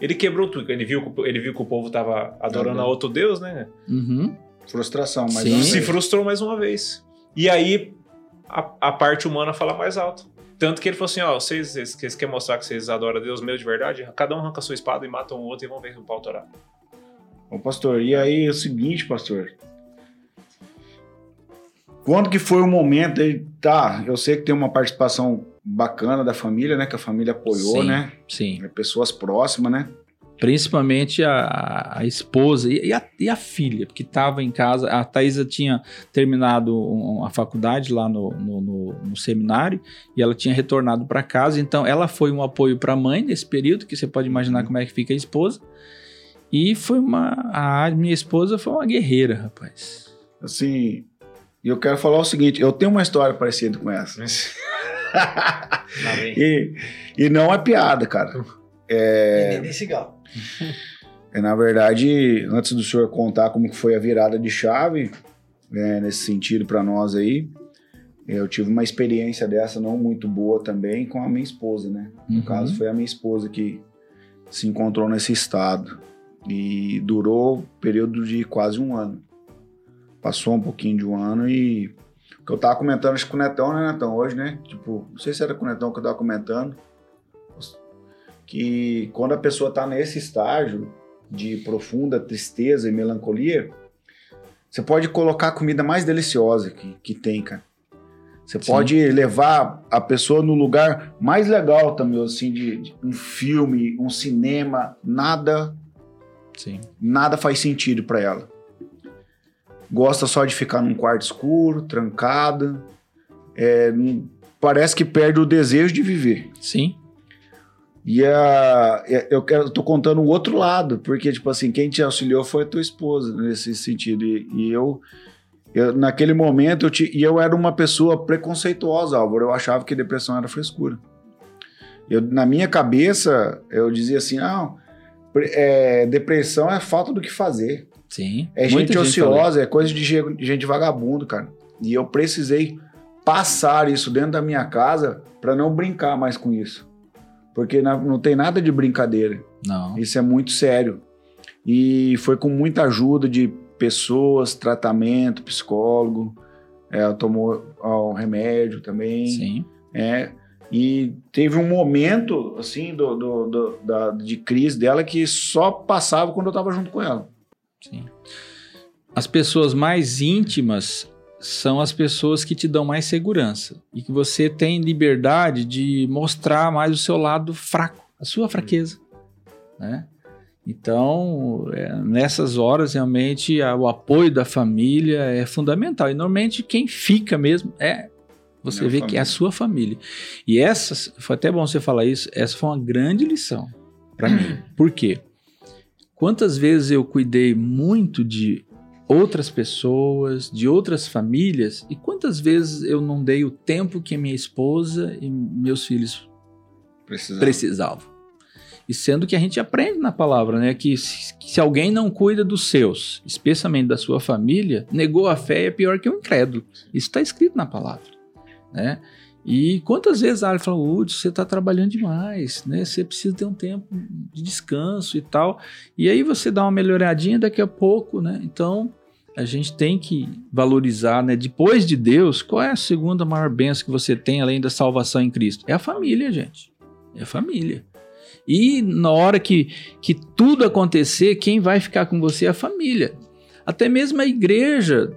Ele quebrou tudo. Ele viu, ele viu que o povo tava adorando uhum. a outro Deus, né? Uhum. Frustração, mas se frustrou mais uma vez. E aí a, a parte humana fala mais alto. Tanto que ele falou assim: ó, vocês, vocês querem mostrar que vocês adoram a Deus mesmo de verdade? Cada um arranca a sua espada e mata um outro e vão ver o pau torar. Ô, pastor, e aí é o seguinte, pastor. Quando que foi o momento aí? Tá, eu sei que tem uma participação bacana da família, né? Que a família apoiou, sim, né? Sim. É pessoas próximas, né? Principalmente a, a esposa e a, e a filha, porque estava em casa. A Thaisa tinha terminado a faculdade lá no, no, no, no seminário e ela tinha retornado para casa. Então, ela foi um apoio para a mãe nesse período, que você pode imaginar uhum. como é que fica a esposa. E foi uma. A minha esposa foi uma guerreira, rapaz. Assim, eu quero falar o seguinte: eu tenho uma história parecida com essa. e, e não é piada, cara. É, nem cigarro. É, na verdade, antes do senhor contar como que foi a virada de chave, né, nesse sentido para nós aí, Eu tive uma experiência dessa não muito boa também com a minha esposa, né? No Uhum. caso, foi a minha esposa que se encontrou nesse estado. E durou um período de quase um ano. Passou um pouquinho de um ano e. O que eu tava comentando acho que com o Netão, né, Netão? Hoje, né? Tipo, não sei se era com o Netão que eu tava comentando. Que quando a pessoa tá nesse estágio de profunda tristeza e melancolia, você pode colocar a comida mais deliciosa que, que tem, cara. Você Sim. pode levar a pessoa no lugar mais legal também, assim, de, de um filme, um cinema, nada, Sim. nada faz sentido pra ela. Gosta só de ficar num quarto escuro, trancada. É, parece que perde o desejo de viver. Sim. E a, eu, quero, tô contando o outro lado, porque, tipo assim, quem te auxiliou foi a tua esposa nesse sentido. E, e eu, eu, naquele momento, eu, te, e eu era uma pessoa preconceituosa, Álvaro. Eu achava que depressão era frescura. Eu, na minha cabeça, eu dizia assim: não, é, depressão é falta do que fazer. Sim. É gente fala ociosa, é coisa de ge- gente vagabundo, cara. E eu precisei passar isso dentro da minha casa para não brincar mais com isso. Porque não tem nada de brincadeira. isso. Não. Isso é muito sério. E foi com muita ajuda de pessoas, tratamento, psicólogo, é, tomou ó, remédio também. Sim. É, e teve um momento, assim, do, do- do- da- de crise dela que só passava quando eu tava junto com ela. Sim. As pessoas mais íntimas são as pessoas que te dão mais segurança e que você tem liberdade de mostrar mais o seu lado fraco, a sua fraqueza, né? Então, é, nessas horas, realmente, a- o apoio da família é fundamental. E, normalmente, quem fica mesmo é... Você Minha vê que é a família. sua família. E essa, foi até bom você falar isso, essa foi uma grande lição para mim. Por quê? Quantas vezes eu cuidei muito de outras pessoas, de outras famílias, e quantas vezes eu não dei o tempo que minha esposa e meus filhos Precisava. precisavam. E sendo que a gente aprende na palavra, né, que se, que se alguém não cuida dos seus, especialmente da sua família, negou a fé é pior que um incrédulo. Isso está escrito na palavra, né? E quantas vezes a falou, Hudson, você está trabalhando demais, né? Você precisa ter um tempo de descanso e tal. E aí você dá uma melhoradinha daqui a pouco, né? Então, a gente tem que valorizar, né? Depois de Deus, qual é a segunda maior bênção que você tem além da salvação em Cristo? É a família, gente. É a família. E na hora que, que tudo acontecer, quem vai ficar com você é a família. Até mesmo a igreja.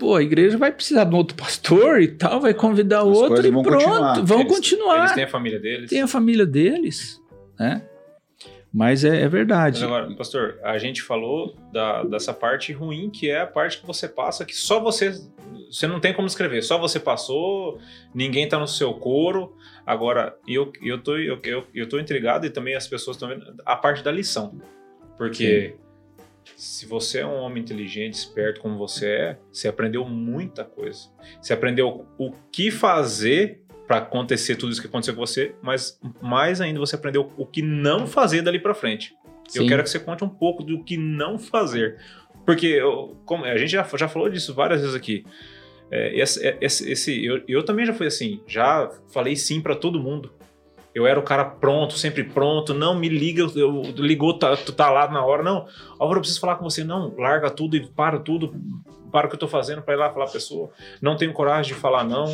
Pô, a igreja vai precisar de um outro pastor e tal, vai convidar As outro e vão pronto. continuar. Vão Eles- continuar. Eles têm a família deles. Tem a família deles, né? Mas é, é verdade. Mas agora, pastor, a gente falou da- dessa parte ruim, que é a parte que você passa, que só você. Você não tem como escrever, só você passou, ninguém tá no seu coro. Agora, eu, eu, tô, eu, eu, eu tô intrigado e também as pessoas estão vendo a parte da lição. Porque se você é um homem inteligente, esperto como você é, você aprendeu muita coisa. Você aprendeu o que fazer para acontecer tudo isso que aconteceu com você, mas mais ainda você aprendeu o que não fazer dali para frente. Eu Sim. quero que você conte um pouco do que não fazer. Porque eu- como, a gente já, já falou disso várias vezes aqui. É, esse, é, esse, esse- eu, eu também já fui assim, já falei sim para todo mundo. Eu era o cara pronto, sempre pronto. Não, me liga, eu, eu- ligou, tá, tu tá lá na hora. Não, Álvaro, eu preciso falar com você. Não, larga tudo e para tudo. Para o que eu tô fazendo para ir lá falar a pessoa. Não tenho coragem de falar não.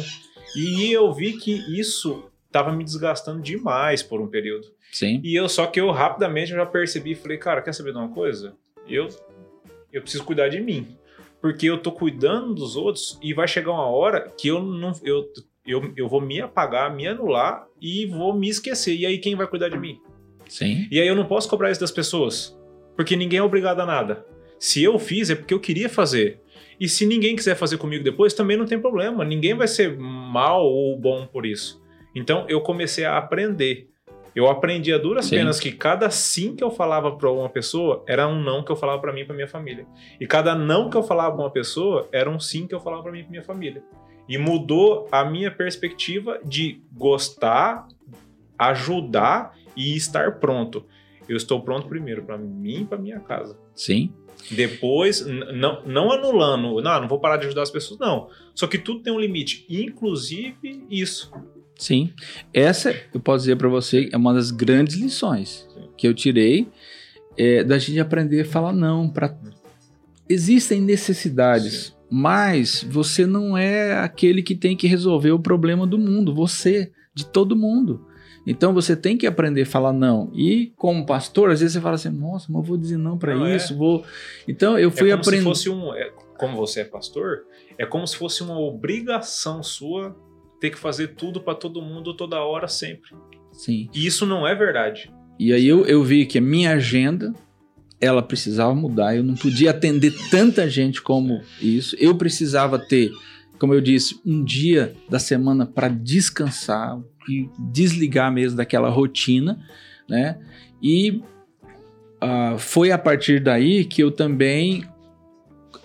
E eu vi que isso tava me desgastando demais por um período. Sim. E eu só que eu rapidamente já percebi e falei, cara, quer saber de uma coisa? Eu eu preciso cuidar de mim. Porque eu tô cuidando dos outros e vai chegar uma hora que eu não eu, eu, eu vou me apagar, me anular e vou me esquecer. E aí quem vai cuidar de mim? Sim. E aí eu não posso cobrar isso das pessoas, porque ninguém é obrigado a nada. Se eu fiz é porque eu queria fazer. E se ninguém quiser fazer comigo depois, também não tem problema. Ninguém vai ser mal ou bom por isso. Então eu comecei a aprender. Eu aprendi a duras Sim. penas que cada sim que eu falava para uma pessoa era um não que eu falava para mim e para minha família. E cada não que eu falava para uma pessoa era um sim que eu falava para mim e para minha família. E mudou a minha perspectiva de gostar, ajudar e estar pronto. Eu estou pronto primeiro para mim e para minha casa. Sim. Depois, não, não anulando, não, não vou parar de ajudar as pessoas, não. Só que tudo tem um limite, inclusive isso. Sim. Essa, eu posso dizer para você, é uma das grandes lições que eu tirei é, da gente aprender a falar não para existem necessidades, mas você não é aquele que tem que resolver o problema do mundo, você, de todo mundo. Então você tem que aprender a falar não. E como pastor, às vezes você fala assim: "Nossa, mas eu vou dizer não para é. isso, vou". Então eu fui é como se aprendendo fosse um. é- como você é pastor, é como se fosse uma obrigação sua ter que fazer tudo pra todo mundo toda hora sempre. Sim. E isso não é verdade. E aí eu, eu vi que a minha agenda ela precisava mudar. Eu não podia atender tanta gente como isso. Eu precisava ter, como eu disse, um dia da semana para descansar e desligar mesmo daquela rotina, né? E ah, foi a partir daí que eu também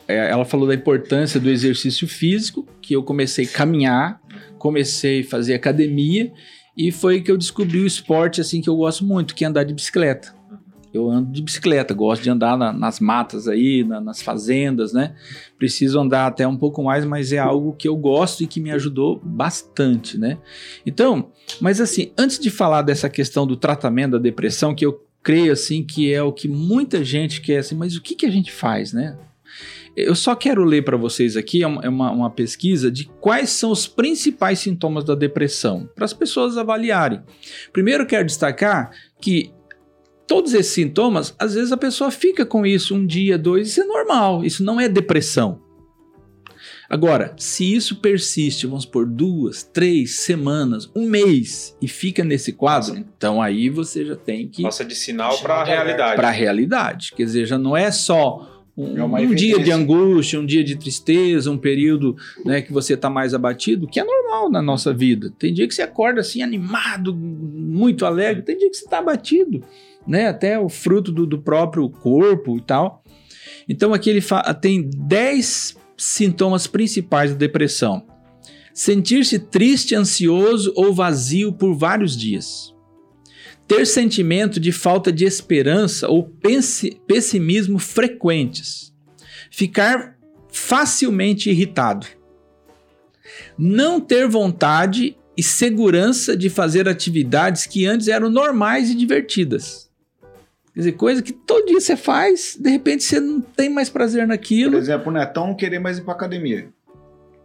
é, ela falou da importância do exercício físico, que eu comecei a caminhar, comecei a fazer academia e foi que eu descobri o esporte assim que eu gosto muito, que é andar de bicicleta. Eu ando de bicicleta, gosto de andar na- nas matas aí, na- nas fazendas, né? Preciso andar até um pouco mais, mas é algo que eu gosto e que me ajudou bastante, né? Então, mas assim, antes de falar dessa questão do tratamento da depressão, que eu creio assim que é o que muita gente quer, assim, mas o que, que a gente faz, né? Eu só quero ler para vocês aqui é uma, é uma- uma pesquisa de quais são os principais sintomas da depressão, para as pessoas avaliarem. Primeiro, quero destacar que todos esses sintomas, às vezes a pessoa fica com isso um dia, dois, isso é normal, isso não é depressão. Agora, se isso persiste, vamos por duas, três semanas, um mês e fica nesse quadro, então aí você já tem que Passa de sinal de alerta. realidade. para a realidade. Quer dizer, já não é só um, É um dia de angústia, um dia de tristeza, um período né, que você está mais abatido, que é normal na nossa vida. Tem dia que você acorda assim animado, muito alegre, tem dia que você está abatido, né? Até o fruto do, do próprio corpo e tal. Então aqui ele tem 10 sintomas principais da depressão. Sentir-se triste, ansioso ou vazio por vários dias ter sentimento de falta de esperança ou pessimismo frequentes, ficar facilmente irritado, não ter vontade e segurança de fazer atividades que antes eram normais e divertidas. Quer dizer, coisa que todo dia você faz, de repente você não tem mais prazer Por naquilo. exemplo, o Netão não querer mais ir pra academia.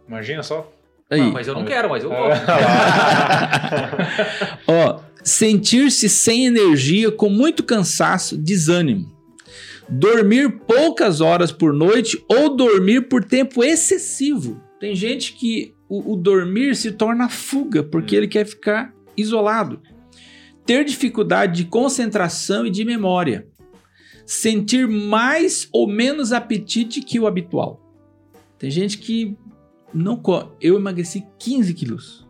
Imagina só. Aí, Não, mas eu não quero, mas eu gosto. Ó, sentir-se sem energia, com muito cansaço, desânimo. Dormir poucas horas por noite ou dormir por tempo excessivo. Tem gente que o, o dormir se torna fuga porque ele quer ficar isolado. Ter dificuldade de concentração e de memória. Sentir mais ou menos apetite que o habitual. Tem gente que não come. Eu emagreci 15 quilos.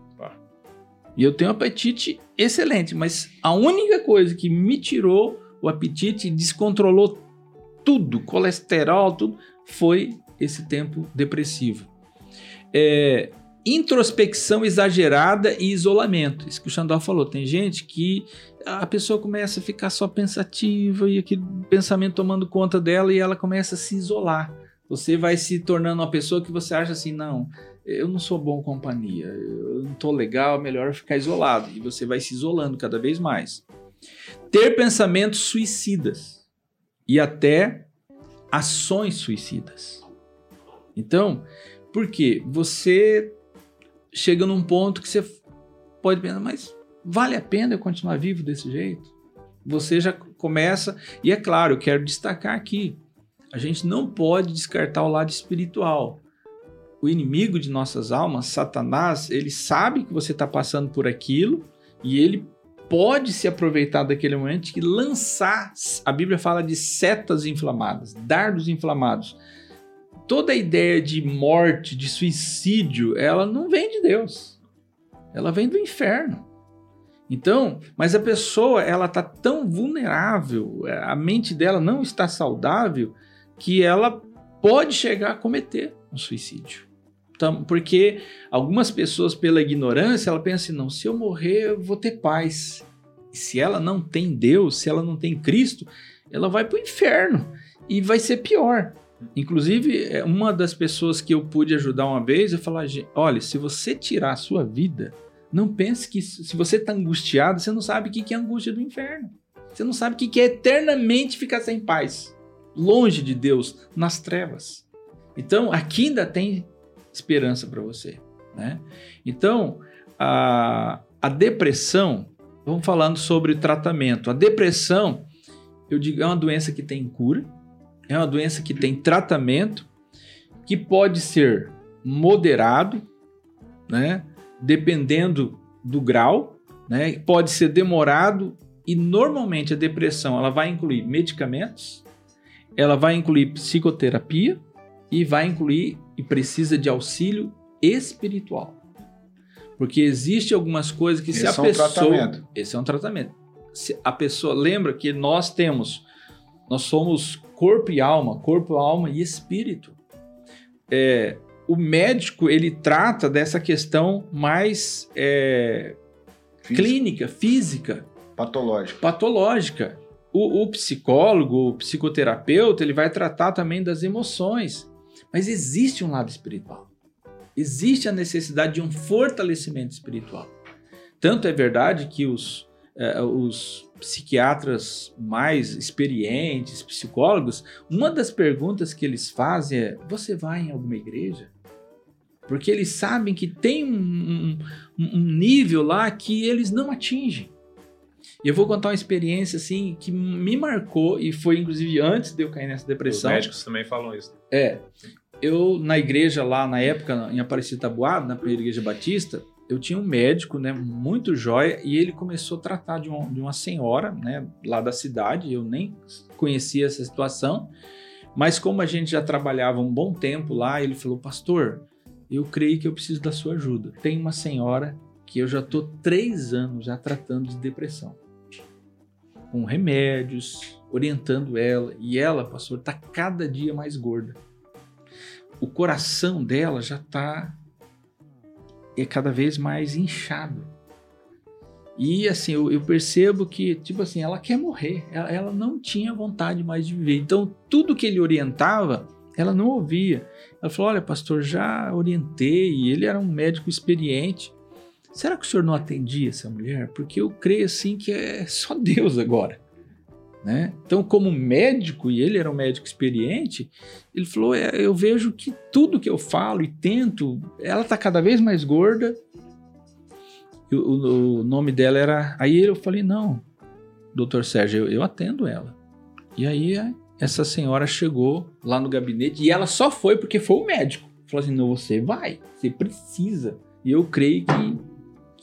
E eu tenho um apetite excelente, mas a única coisa que me tirou o apetite e descontrolou tudo, colesterol, tudo, foi esse tempo depressivo. É, introspecção exagerada e isolamento. Isso que o Xandó falou. Tem gente que a pessoa começa a ficar só pensativa e aquele pensamento tomando conta dela e ela começa a se isolar. Você vai se tornando uma pessoa que você acha assim, não, eu não sou bom companhia, eu não tô legal, é melhor ficar isolado. E você vai se isolando cada vez mais. Ter pensamentos suicidas e até ações suicidas. Então, por quê? Você chega num ponto que você pode pensar, mas vale a pena eu continuar vivo desse jeito? Você já começa, e é claro, eu quero destacar aqui, a gente não pode descartar o lado espiritual o inimigo de nossas almas, Satanás, ele sabe que você está passando por aquilo e ele pode se aproveitar daquele momento e lançar. A Bíblia fala de setas inflamadas, dardos inflamados. Toda a ideia de morte, de suicídio, ela não vem de Deus. Ela vem do inferno. Então, mas a pessoa, ela tá tão vulnerável, a mente dela não está saudável, que ela pode chegar a cometer um suicídio. Então, porque algumas pessoas, pela ignorância, ela pensa assim: não, se eu morrer, eu vou ter paz. E se ela não tem Deus, se ela não tem Cristo, ela vai para o inferno. e vai ser pior. Inclusive, é, uma das pessoas que eu pude ajudar uma vez, eu falar, "Gente, olha, se você tirar a sua vida, não pense que se você está angustiado, você não sabe o que é a angústia do inferno. Você não sabe o que que é eternamente ficar sem paz, longe de Deus, nas trevas. Então, aqui ainda tem esperança para você, né? Então, a, a depressão, vamos falando sobre tratamento. A depressão, eu digo, é uma doença que tem cura, é uma doença que tem tratamento, que pode ser moderado, né? Dependendo do grau, né? Pode ser demorado e normalmente a depressão ela vai incluir medicamentos, ela vai incluir psicoterapia e vai incluir e precisa de auxílio espiritual. Porque existe algumas coisas que se Esse a é um pessoa tratamento. esse é um tratamento. Se a pessoa lembra que nós temos, nós somos corpo e alma, corpo, alma e espírito. É, o médico ele trata dessa questão mais é, Físico, clínica, física, Patológico. patológica. O, o psicólogo, o psicoterapeuta, ele vai tratar também das emoções. Mas existe um lado espiritual. Existe a necessidade de um fortalecimento espiritual. Tanto é verdade que os, eh, os psiquiatras mais experientes, psicólogos, uma das perguntas que eles fazem é: você vai em alguma igreja? Porque eles sabem que tem um, um- um nível lá que eles não atingem. E eu vou contar uma experiência assim que me marcou e foi inclusive antes de eu cair nessa Os depressão. médicos também falam isso. É. Eu, na igreja lá, na época, em Aparecida Tabuada, na primeira igreja batista, eu tinha um médico, né, muito jóia, e ele começou a tratar de uma, de uma senhora, né, lá da cidade, eu nem conhecia essa situação, mas como a gente já trabalhava um bom tempo lá, ele falou, pastor, eu creio que eu preciso da sua ajuda. Tem uma senhora que eu já tô três anos já tratando de depressão. Com remédios, orientando ela, e ela, pastor, tá cada dia mais gorda o coração dela já está é cada vez mais inchado. E assim, eu, eu percebo que, tipo assim, ela quer morrer. Ela, ela não tinha vontade mais de viver. Então, tudo que ele orientava, ela não ouvia. Ela falou: Olha, pastor, já orientei. E ele era um médico experiente. Será que o senhor não atendia essa mulher? Porque eu creio assim que é só Deus agora. Né? Então, como médico, e ele era um médico experiente, ele falou: "É, Eu vejo que tudo que eu falo e tento, ela tá cada vez mais gorda. O, o- o nome dela era. Aí eu falei: Não, doutor Sérgio, eu, eu atendo ela. E aí a- essa senhora chegou lá no gabinete e ela só foi porque foi o médico. Falou assim: Não, você vai, você precisa. E eu creio que,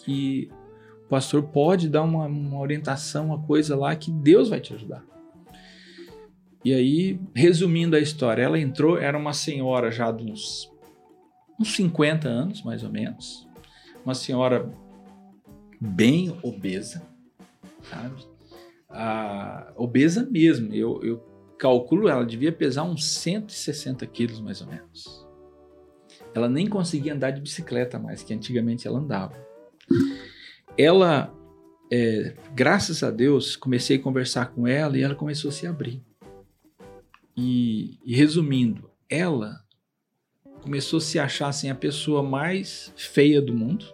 que pastor pode dar uma, uma orientação, uma coisa lá que Deus vai te ajudar. E aí, resumindo a história, ela entrou, era uma senhora já de uns, uns 50 anos, mais ou menos. Uma senhora bem obesa, sabe? Ah, obesa mesmo. Eu, eu calculo, ela devia pesar uns 160 quilos, mais ou menos. Ela nem conseguia andar de bicicleta mais, que antigamente ela andava. Ela, é, graças a Deus, comecei a conversar com ela e ela começou a se abrir. E, e resumindo, ela começou a se achar assim, a pessoa mais feia do mundo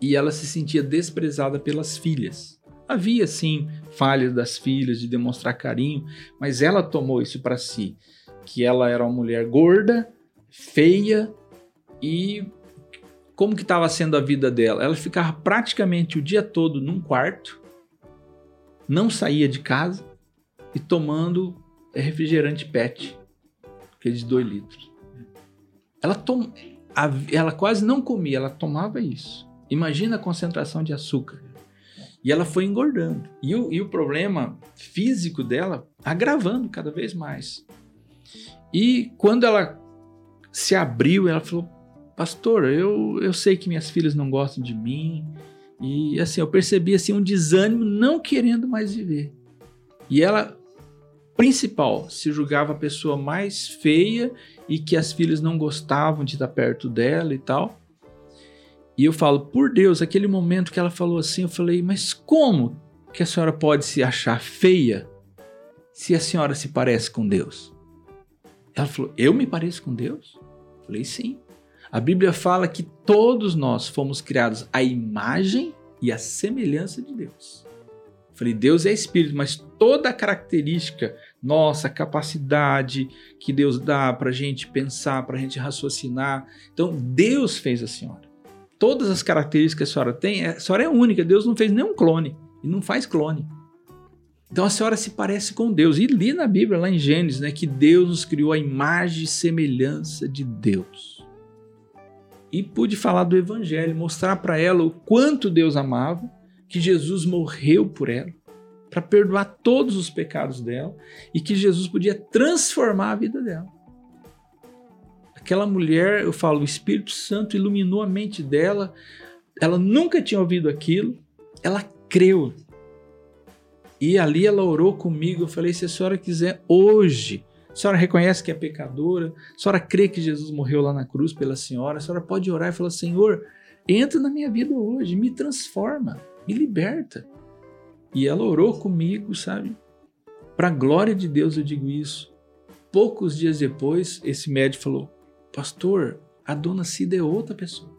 e ela se sentia desprezada pelas filhas. Havia sim falhas das filhas de demonstrar carinho, mas ela tomou isso para si, que ela era uma mulher gorda, feia e como que estava sendo a vida dela? Ela ficava praticamente o dia todo num quarto, não saía de casa e tomando refrigerante PET, aquele de 2 litros. Ela, tom... ela quase não comia, ela tomava isso. Imagina a concentração de açúcar. E ela foi engordando. E o, e o problema físico dela agravando cada vez mais. E quando ela se abriu, ela falou: Pastor, eu, eu sei que minhas filhas não gostam de mim. E assim, eu percebi assim, um desânimo, não querendo mais viver. E ela, principal, se julgava a pessoa mais feia e que as filhas não gostavam de estar perto dela e tal. E eu falo, por Deus, aquele momento que ela falou assim, eu falei, mas como que a senhora pode se achar feia se a senhora se parece com Deus? Ela falou: Eu me pareço com Deus? Eu falei: Sim. A Bíblia fala que todos nós fomos criados à imagem e à semelhança de Deus. Eu falei: Deus é espírito, mas toda a característica, nossa capacidade que Deus dá para a gente pensar, para a gente raciocinar. Então, Deus fez a senhora. Todas as características que a senhora tem, a senhora é única. Deus não fez nenhum clone e não faz clone. Então a senhora se parece com Deus. E li na Bíblia, lá em Gênesis, né, que Deus nos criou a imagem e semelhança de Deus. E pude falar do Evangelho, mostrar para ela o quanto Deus amava, que Jesus morreu por ela, para perdoar todos os pecados dela e que Jesus podia transformar a vida dela. Aquela mulher, eu falo, o Espírito Santo iluminou a mente dela, ela nunca tinha ouvido aquilo, ela creu e ali ela orou comigo. Eu falei: se a senhora quiser hoje, senhora reconhece que é pecadora, a senhora crê que Jesus morreu lá na cruz pela senhora, a senhora pode orar e falar: Senhor, entra na minha vida hoje, me transforma, me liberta. E ela orou comigo, sabe? Para a glória de Deus eu digo isso. Poucos dias depois, esse médico falou: Pastor, a dona Cida é outra pessoa.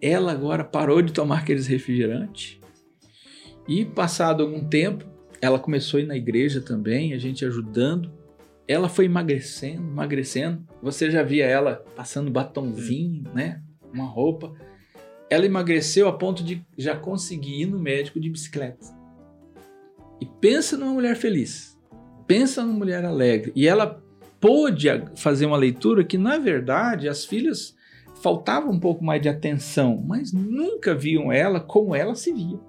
Ela agora parou de tomar aqueles refrigerantes e passado algum tempo, ela começou a ir na igreja também, a gente ajudando. Ela foi emagrecendo, emagrecendo. Você já via ela passando batonzinho, né? Uma roupa. Ela emagreceu a ponto de já conseguir ir no médico de bicicleta. E pensa numa mulher feliz. Pensa numa mulher alegre. E ela pôde fazer uma leitura que, na verdade, as filhas faltava um pouco mais de atenção, mas nunca viam ela como ela se via.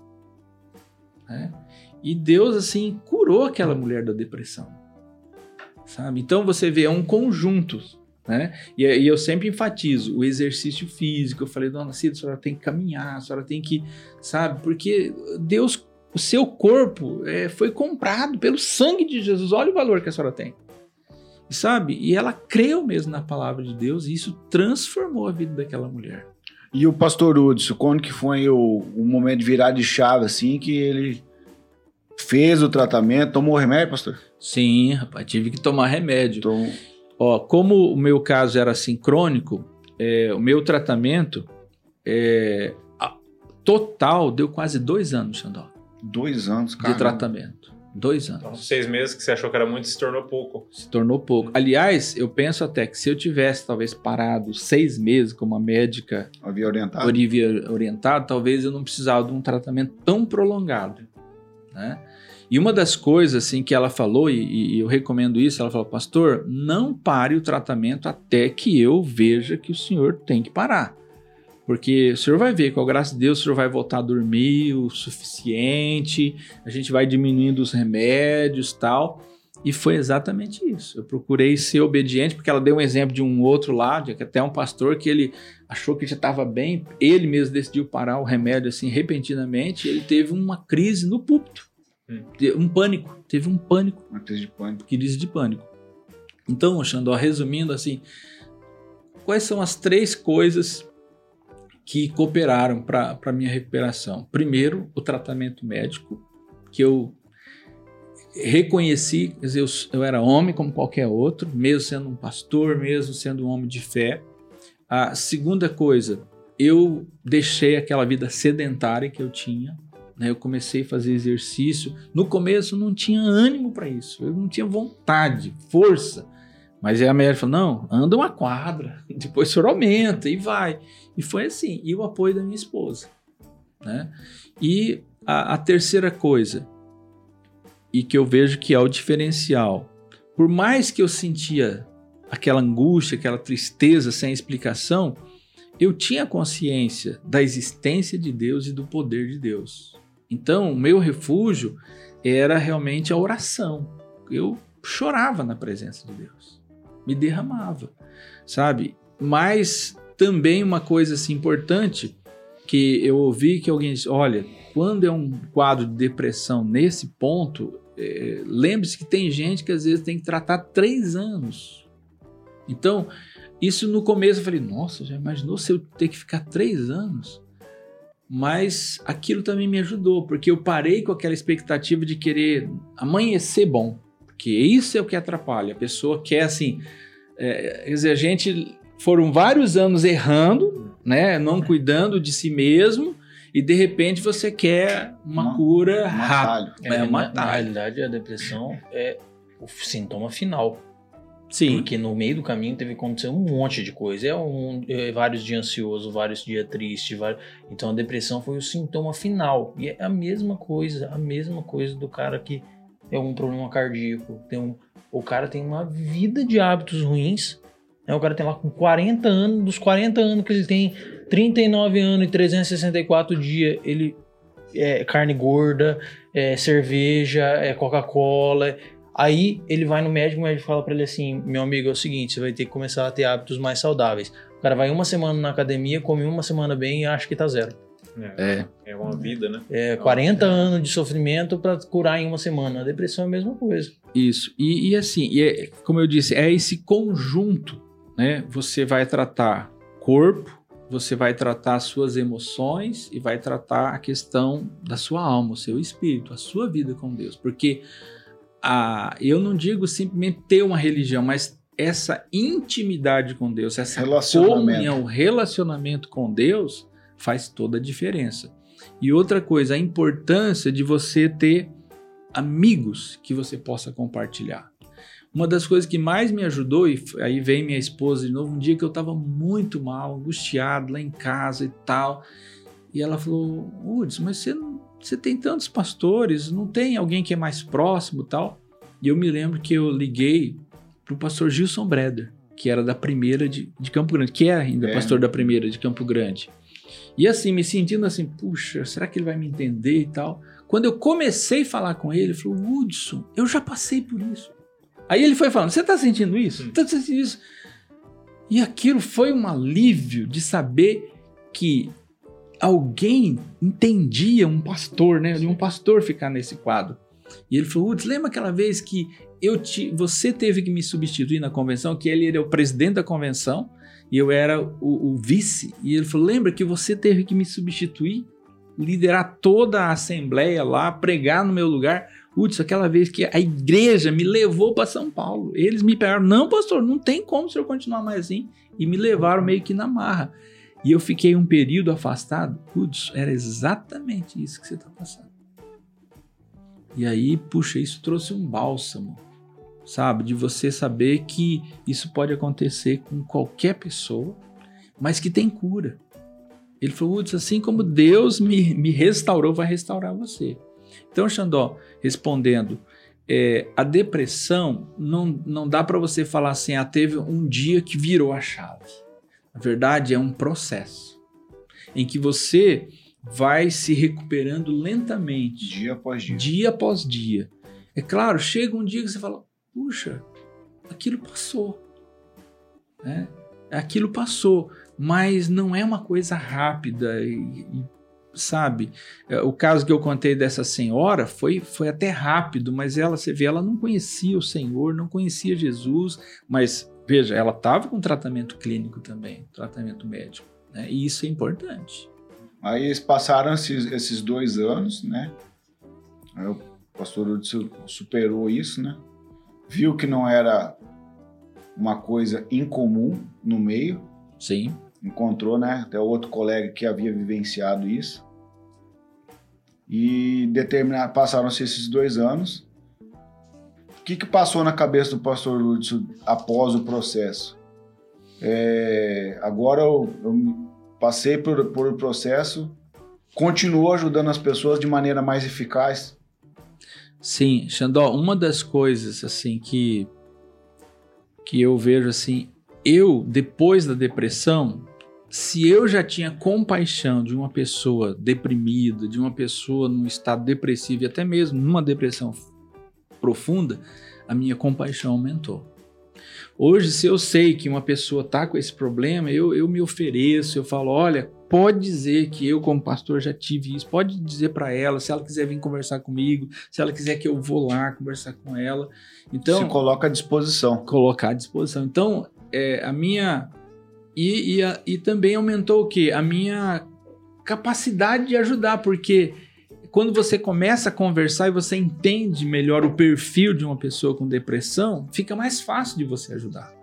Né? E Deus, assim, curou aquela mulher da depressão. Sabe? Então você vê, é um conjunto. Né? E, e eu sempre enfatizo o exercício físico. Eu falei, dona Cida, a senhora tem que caminhar, a senhora tem que, sabe? Porque Deus, o seu corpo é, foi comprado pelo sangue de Jesus. Olha o valor que a senhora tem. Sabe? E ela creu mesmo na palavra de Deus e isso transformou a vida daquela mulher. E o pastor Hudson, quando que foi o, o momento de virar de chave, assim, que ele fez o tratamento, tomou remédio, pastor? Sim, rapaz, tive que tomar remédio. Então, Ó, como o meu caso era assim crônico, é, o meu tratamento é, a- total deu quase dois anos, Xandó, dois anos, de cara. tratamento. Dois anos. Então, seis meses que você achou que era muito se tornou pouco. Se tornou pouco. Aliás, eu penso até que se eu tivesse talvez parado seis meses, como a médica Havia orientado. havia orientado, talvez eu não precisava de um tratamento tão prolongado, né? E uma das coisas assim que ela falou e, e eu recomendo isso, ela falou, pastor, não pare o tratamento até que eu veja que o senhor tem que parar, porque o senhor vai ver, com a graça de Deus, o senhor vai voltar a dormir o suficiente, a gente vai diminuindo os remédios, tal. E foi exatamente isso. Eu procurei ser obediente, porque ela deu um exemplo de um outro que até um pastor que ele achou que já estava bem, ele mesmo decidiu parar o remédio assim repentinamente, ele teve uma crise no púlpito. Um pânico, teve um pânico, Uma crise de pânico. crise de pânico. Então, Xandó, resumindo assim, quais são as três coisas que cooperaram para a minha recuperação? Primeiro, o tratamento médico, que eu reconheci, quer dizer, eu, eu era homem como qualquer outro, mesmo sendo um pastor, mesmo sendo um homem de fé. A segunda coisa, eu deixei aquela vida sedentária que eu tinha. Né? Eu comecei a fazer exercício. No começo não tinha ânimo para isso, eu não tinha vontade, força. Mas aí a mulher falou: não, anda uma quadra, depois o senhor aumenta e vai. E foi assim. E o apoio da minha esposa. Né? E a, a terceira coisa, e que eu vejo que é o diferencial, por mais que eu sentia aquela angústia, aquela tristeza sem explicação, eu tinha consciência da existência de Deus e do poder de Deus. Então, o meu refúgio era realmente a oração. Eu chorava na presença de Deus, me derramava, sabe? Mas também uma coisa assim importante que eu ouvi que alguém disse, olha, quando é um quadro de depressão nesse ponto, é, lembre-se que tem gente que às vezes tem que tratar três anos. Então, isso no começo eu falei, nossa, já imaginou se eu ter que ficar três anos? Mas aquilo também me ajudou, porque eu parei com aquela expectativa de querer amanhecer bom. Porque isso é o que atrapalha. A pessoa quer, assim. é, quer dizer, a gente. Foram vários anos errando, né? Não cuidando de si mesmo. E de repente você quer uma, Uma- cura rápida. É, na, uma na atalho. realidade, a depressão é o sintoma final. Sim. Porque no meio do caminho teve que acontecer um monte de coisa. É, um, é vários dias ansioso, vários dias triste. vários- Então a depressão foi o sintoma final. E é a mesma coisa, a mesma coisa do cara que tem um problema cardíaco. Tem um, o cara tem uma vida de hábitos ruins. Né? O cara tem lá com 40 anos, dos 40 anos que ele tem, 39 anos e 364 dias, ele é carne gorda, é cerveja, é Coca-Cola. Aí ele vai no médico, o médico fala pra ele assim: meu amigo, é o seguinte, você vai ter que começar a ter hábitos mais saudáveis. O cara vai uma semana na academia, come uma semana bem e acha que tá zero. É, é uma vida, né? É 40 anos de sofrimento pra curar em uma semana. A depressão é a mesma coisa. Isso. E, e assim, e é- como eu disse, é esse conjunto, né? Você vai tratar corpo, você vai tratar as suas emoções e vai tratar a questão da sua alma, o seu espírito, a sua vida com Deus. Porque a, eu não digo simplesmente ter uma religião, mas essa intimidade com Deus, essa comunhão, relacionamento com Deus faz toda a diferença. E outra coisa, a importância de você ter amigos que você possa compartilhar. Uma das coisas que mais me ajudou, e aí vem minha esposa de novo, um dia que eu estava muito mal, angustiado lá em casa e tal. E ela falou: Uds, mas você, não- você tem tantos pastores, não tem alguém que é mais próximo e tal? E eu me lembro que eu liguei para o pastor Gilson Breder, que era da primeira de, de Campo Grande, que é ainda É. pastor da primeira de Campo Grande. E assim, me sentindo assim, puxa, será que ele vai me entender e tal? Quando eu comecei a falar com ele, ele falou, Hudson, eu já passei por isso. Aí ele foi falando, você tá sentindo isso? Hum. Tá sentindo isso? E aquilo foi um alívio de saber que alguém entendia um pastor, né? De um pastor ficar nesse quadro. E ele falou, Hudson, lembra aquela vez que eu te, você teve que me substituir na convenção, que ele era o presidente da convenção e eu era o, o vice. E ele falou, lembra que você teve que me substituir? liderar toda a assembleia lá, pregar no meu lugar. Putz, aquela vez que a igreja me levou para São Paulo. Eles me pegaram, não, pastor, não tem como o senhor continuar mais assim. E me levaram meio que na marra. E eu fiquei um período afastado. Putz, era exatamente isso que você está passando. E aí, puxa, isso trouxe um bálsamo, sabe? De você saber que isso pode acontecer com qualquer pessoa, mas que tem cura. Ele falou, Hudson, assim como Deus me, me restaurou, vai restaurar você. Então, Xandó, respondendo, é, a depressão não, não dá para você falar assim, ah, teve um dia que virou a chave. Na verdade, é um processo em que você vai se recuperando lentamente, Dia após dia. dia após dia. É claro, chega um dia que você fala, puxa, aquilo passou. Né? Aquilo passou, mas não é uma coisa rápida e, e, sabe? É, O caso que eu contei dessa senhora foi, foi até rápido, mas ela, você vê, ela não conhecia o Senhor, não conhecia Jesus, mas veja, ela estava com tratamento clínico também, tratamento médico, né? E isso é importante. Aí eles passaram esses, esses dois anos, né? Aí o pastor Hudson superou isso, né? Viu que não era uma coisa incomum no meio, Sim. encontrou, né? Até outro colega que havia vivenciado isso. E determinar, passaram-se esses dois anos. O que, que passou na cabeça do pastor Hudson após o processo? É, agora eu, eu passei por, por o processo, continuo ajudando as pessoas de maneira mais eficaz. Sim, Xandó, uma das coisas assim que que eu vejo assim, eu depois da depressão, se eu já tinha compaixão de uma pessoa deprimida, de uma pessoa num estado depressivo e até mesmo numa depressão profunda, a minha compaixão aumentou. Hoje, se eu sei que uma pessoa está com esse problema, eu, eu me ofereço, eu falo, olha, pode dizer que eu como pastor já tive isso, pode dizer para ela, se ela quiser vir conversar comigo, se ela quiser que eu vou lá conversar com ela. Então, Se coloca à disposição. colocar à disposição. Então, é, a minha. E, e, a- e também aumentou o quê? A minha capacidade de ajudar, porque quando você começa a conversar e você entende melhor o perfil de uma pessoa com depressão, fica mais fácil de você ajudar.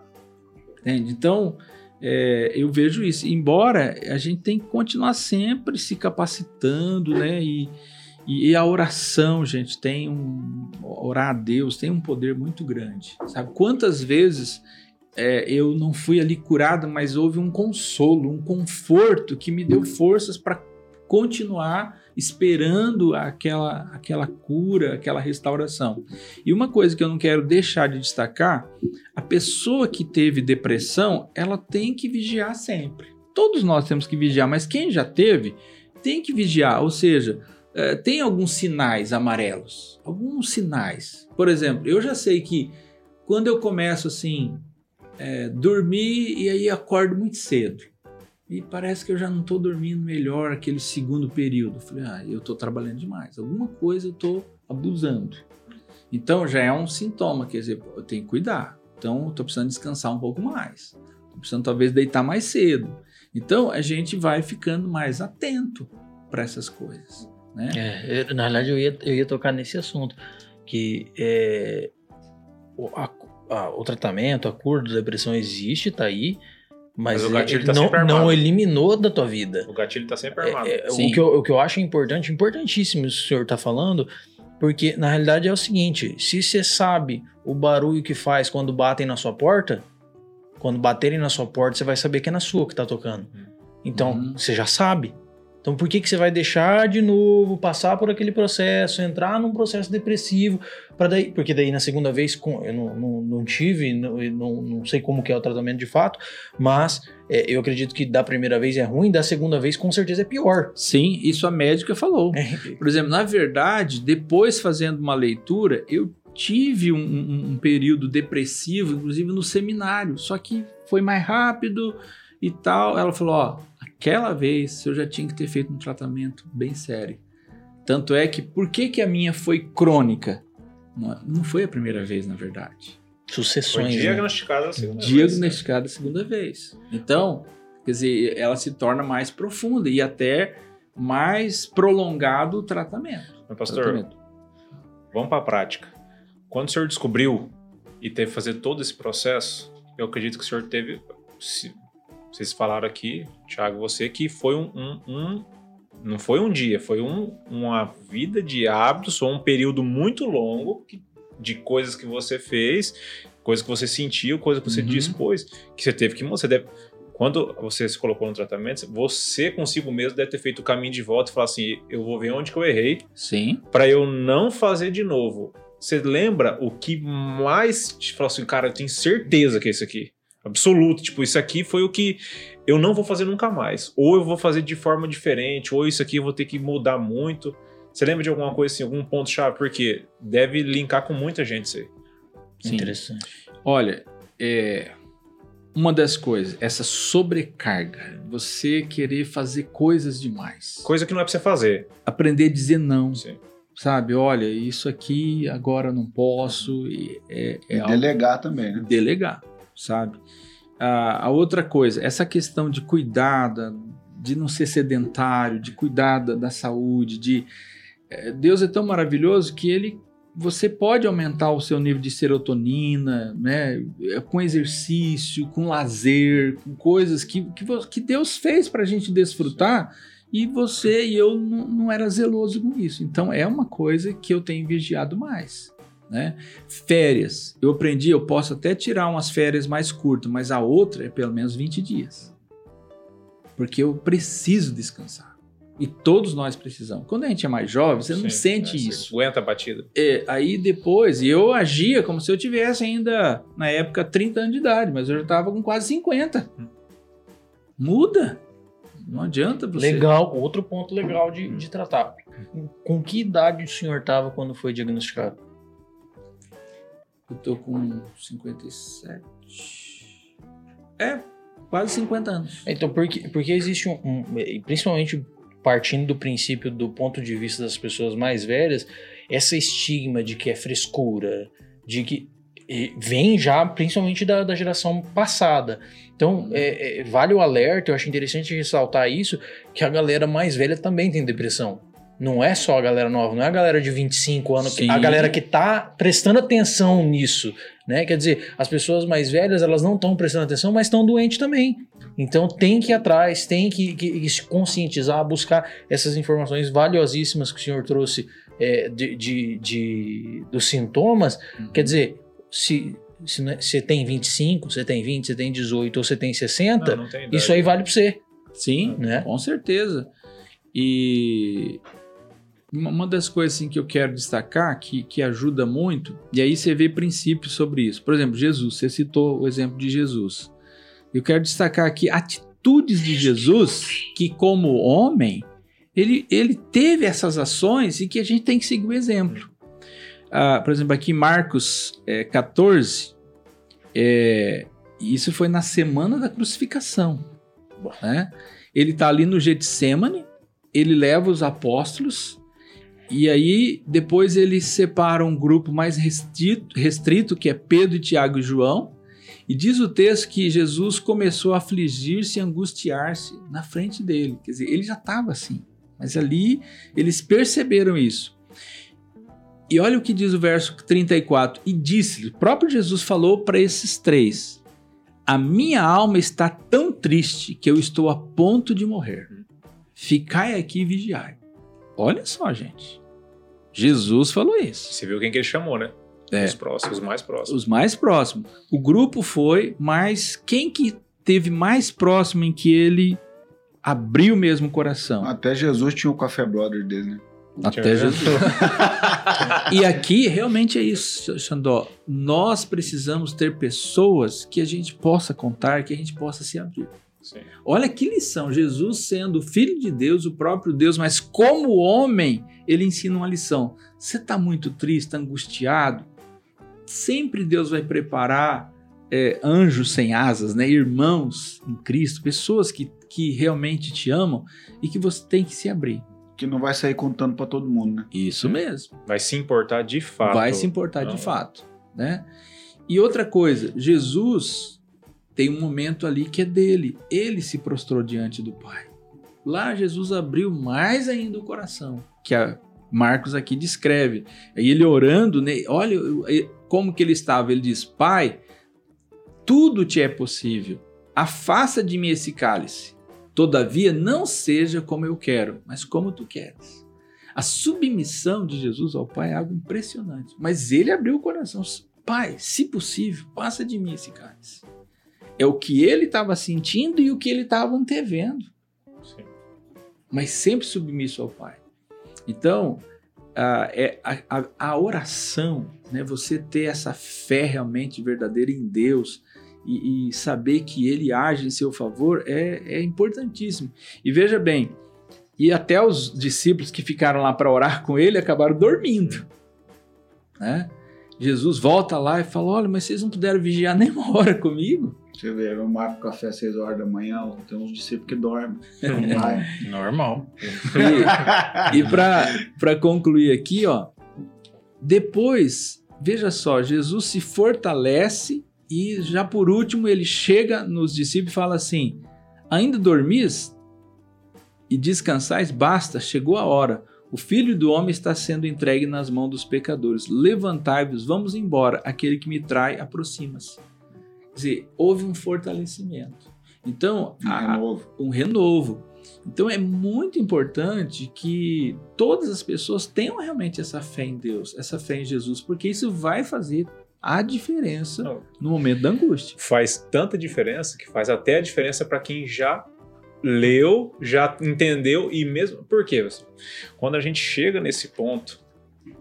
Entende? Então, é, eu vejo isso. Embora a gente tem que continuar sempre se capacitando, né? E, e, a oração, gente, tem um. Orar a Deus tem um poder muito grande. Sabe? Quantas vezes é, eu não fui ali curado, mas houve um consolo, um conforto que me deu forças para continuar esperando aquela, aquela cura, aquela restauração. E uma coisa que eu não quero deixar de destacar, a pessoa que teve depressão, ela tem que vigiar sempre. Todos nós temos que vigiar, mas quem já teve, tem que vigiar, ou seja, é, tem alguns sinais amarelos, alguns sinais. Por exemplo, eu já sei que quando eu começo assim, é, dormir e aí acordo muito cedo e parece que eu já não estou dormindo melhor aquele segundo período. Eu falei, ah, eu estou trabalhando demais, alguma coisa eu estou abusando. Então já é um sintoma, quer dizer, eu tenho que cuidar. Então estou precisando descansar um pouco mais. Estou precisando talvez deitar mais cedo. Então a gente vai ficando mais atento para essas coisas. Né? É, eu, na verdade, eu ia, eu ia tocar nesse assunto, que é, o, a, a, o tratamento, a cura da depressão existe, está aí, mas, Mas o gatilho ele tá não, sempre armado. não eliminou da tua vida. O gatilho tá sempre armado. É, é, Sim. o, que eu, o que eu acho importante, importantíssimo isso que o senhor está falando, porque na realidade é o seguinte: se você sabe o barulho que faz quando batem na sua porta, quando baterem na sua porta, você vai saber que é na sua que está tocando. Então, Uhum. você já sabe. Então, por que, que você vai deixar de novo passar por aquele processo, entrar num processo depressivo, para daí, porque daí na segunda vez, eu não, não, não tive, não, não, não sei como que é o tratamento de fato, mas é, eu acredito que da primeira vez é ruim, da segunda vez com certeza é pior. Sim, isso a médica falou. Por exemplo, na verdade, depois fazendo uma leitura, eu tive um, um- um período depressivo, inclusive no seminário, só que foi mais rápido e tal. Ela falou: ó, aquela vez eu já tinha que ter feito um tratamento bem sério. Tanto é que, por que, que a minha foi crônica? Não, não foi a primeira vez, na verdade. Foi Sucessões. né? diagnosticado a segunda vez. Diagnosticada a segunda vez. Então, quer dizer, ela se torna mais profunda e até mais prolongado o tratamento. Mas, pastor, Tratamento. vamos para a prática. Quando o senhor descobriu e teve que fazer todo esse processo, eu acredito que o senhor teve. se- vocês falaram aqui, Thiago, você, que foi um. um- um- não foi um dia, foi um- uma vida de hábitos, ou um período muito longo que- de coisas que você fez, coisas que você sentiu, coisas que você Uhum. dispôs, que você teve que. Você deve, quando você se colocou no tratamento, você consigo mesmo deve ter feito o caminho de volta e falar assim: eu vou ver onde que eu errei, Sim. Pra eu não fazer de novo. Você lembra o que mais te falou assim, cara, eu tenho certeza que é isso aqui. Absoluto. Tipo, isso aqui foi o que eu não vou fazer nunca mais. Ou eu vou fazer de forma diferente, ou isso aqui eu vou ter que mudar muito. Você lembra de alguma coisa assim, algum ponto-chave? Porque deve linkar com muita gente isso aí. Sim. Interessante. Olha, é, uma das coisas, essa sobrecarga, você querer fazer coisas demais, Coisa que não é pra você fazer. aprender a dizer não, Sim. sabe? Olha, isso aqui agora eu não posso, e é, é E algo- delegar também, né? delegar, sabe? A, a outra coisa, essa questão de cuidar, da- de não ser sedentário, de cuidar da, da saúde, de é, Deus é tão maravilhoso que ele você pode aumentar o seu nível de serotonina, né, é, com exercício, com lazer, com coisas que, que, que Deus fez para a gente desfrutar e você e eu não, não era zeloso com isso. Então é uma coisa que eu tenho vigiado mais, né? Férias. Eu aprendi, eu posso até tirar umas férias mais curtas, mas a outra é pelo menos 20 dias. Porque eu preciso descansar. E todos nós precisamos. Quando a gente é mais jovem, você não Sim, sente né? Você isso. Aguenta a batida. É, aí depois, e eu agia como se eu tivesse ainda, na época, 30 anos de idade, mas eu já estava com quase 50. Muda. Não adianta você. Legal, outro ponto legal de, de tratar. Com que idade o senhor estava quando foi diagnosticado? Eu tô com 57. É, quase 50 anos. Então, porque, porque existe um, um- Principalmente partindo do princípio do ponto de vista das pessoas mais velhas, essa estigma de que é frescura, de que. vem já principalmente da, da geração passada. Então, é, é, vale o alerta, eu acho interessante ressaltar isso, que a galera mais velha também tem depressão. Não é só a galera nova, não é a galera de 25 anos, Sim. a galera que tá prestando atenção nisso, né? Quer dizer, as pessoas mais velhas, elas não estão prestando atenção, mas estão doentes também. Então tem que ir atrás, tem que, que- que se conscientizar, buscar essas informações valiosíssimas que o senhor trouxe é, de, de- de- dos sintomas. Quer dizer, se, se é- você tem 25, você tem 20, você tem 18 ou você tem 60, Não, não tem idade. isso aí vale para você, Sim, né? com certeza. E uma das coisas assim, que eu quero destacar, que, que ajuda muito, e aí você vê princípios sobre isso. Por exemplo, Jesus, você citou o exemplo de Jesus. Eu quero destacar aqui atitudes de Jesus que, como homem, ele, ele teve essas ações e que a gente tem que seguir o exemplo. Ah, por exemplo, aqui em Marcos é, 14, é, isso foi na semana da crucificação. Né? Ele está ali no Getsemane, ele leva os apóstolos, e aí depois ele separa um grupo mais restrito, restrito, que é Pedro, Tiago e João, e diz o texto que Jesus começou a afligir-se e angustiar-se na frente dele. Quer dizer, ele já estava assim, mas ali eles perceberam isso. E olha o que diz o verso 34. E disse-lhe, o próprio Jesus falou para esses três: A minha alma está tão triste que eu estou a ponto de morrer. Ficai aqui e vigiai. Olha só, gente. Jesus falou isso. Você viu quem que ele chamou, né? É. Os próximos, os mais próximos. Os mais próximos. O grupo foi, mas quem que teve mais próximo em que ele abriu mesmo o coração? Até Jesus tinha o Café Brother dele, né? Até Jesus. e aqui realmente é isso, Xandó. Nós precisamos ter pessoas que a gente possa contar, que a gente possa se abrir. Sim. Olha que lição. Jesus sendo o filho de Deus, o próprio Deus, mas como homem, ele ensina uma lição. Você está muito triste, angustiado? Sempre Deus vai preparar é, anjos sem asas, né? irmãos em Cristo, pessoas que, que realmente te amam e que você tem que se abrir. Que não vai sair contando pra todo mundo, né? Isso mesmo. Vai se importar de fato. vai se importar Não. de fato, né? E outra coisa, Jesus tem um momento ali que é dele. Ele se prostrou diante do Pai. Lá Jesus abriu mais ainda o coração, que a Marcos aqui descreve. Aí ele orando, né? olha como que ele estava. Ele diz: Pai, tudo te é possível. Afasta de mim esse cálice. Todavia, não seja como eu quero, mas como tu queres. A submissão de Jesus ao Pai é algo impressionante. Mas ele abriu o coração. Pai, se possível, passa de mim esse cálice. É o que ele estava sentindo e o que ele estava antevendo. Sim. Mas sempre submisso ao Pai. Então, a, é, a, a- a oração, né, você ter essa fé realmente verdadeira em Deus e, e saber que Ele age em seu favor é, é importantíssimo. E veja bem, e até os discípulos que ficaram lá para orar com ele acabaram dormindo. Né? Jesus volta lá e fala: Olha, mas vocês não puderam vigiar nem uma hora comigo? Você vê, eu marco café às 6 horas da manhã, tem uns discípulos que dormem. Normal. E, e para concluir aqui, ó, depois, veja só, Jesus se fortalece e já por último ele chega nos discípulos e fala assim: Ainda dormis e descansais? Basta, chegou a hora. O filho do homem está sendo entregue nas mãos dos pecadores. Levantai-vos, vamos embora. Aquele que me trai aproxima-se. Quer dizer, houve um fortalecimento. Então, Um a- renovo. um renovo. Então é muito importante que todas as pessoas tenham realmente essa fé em Deus, essa fé em Jesus, porque isso vai fazer a diferença Não. no momento da angústia. Faz tanta diferença que faz até a diferença para quem já leu, já entendeu e mesmo. Por quê? Quando a gente chega nesse ponto,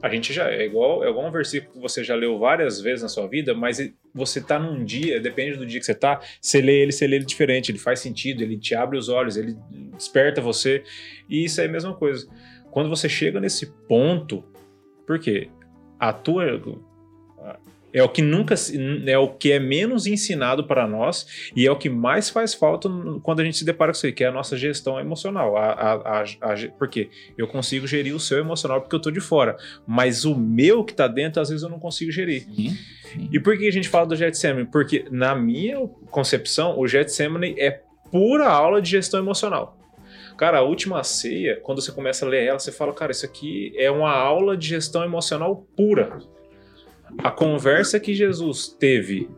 a gente já é igual, é igual um versículo que você já leu várias vezes na sua vida, mas você tá num dia, depende do dia que você tá, você lê ele, você lê ele diferente, ele faz sentido, ele te abre os olhos, ele desperta você. E isso é a mesma coisa. Quando você chega nesse ponto, por quê? A tua É o que nunca é o que é menos ensinado para nós e é o que mais faz falta quando a gente se depara com isso aí, que é a nossa gestão emocional. A, a, a, a, porque eu consigo gerir o seu emocional porque eu tô de fora, mas o meu que tá dentro às vezes eu não consigo gerir. Sim, sim. E por que a gente fala do Getsemane? Porque na minha concepção, o Getsemane é pura aula de gestão emocional. Cara, a última ceia, quando você começa a ler ela, você fala, cara, isso aqui é uma aula de gestão emocional pura. A conversa que Jesus teve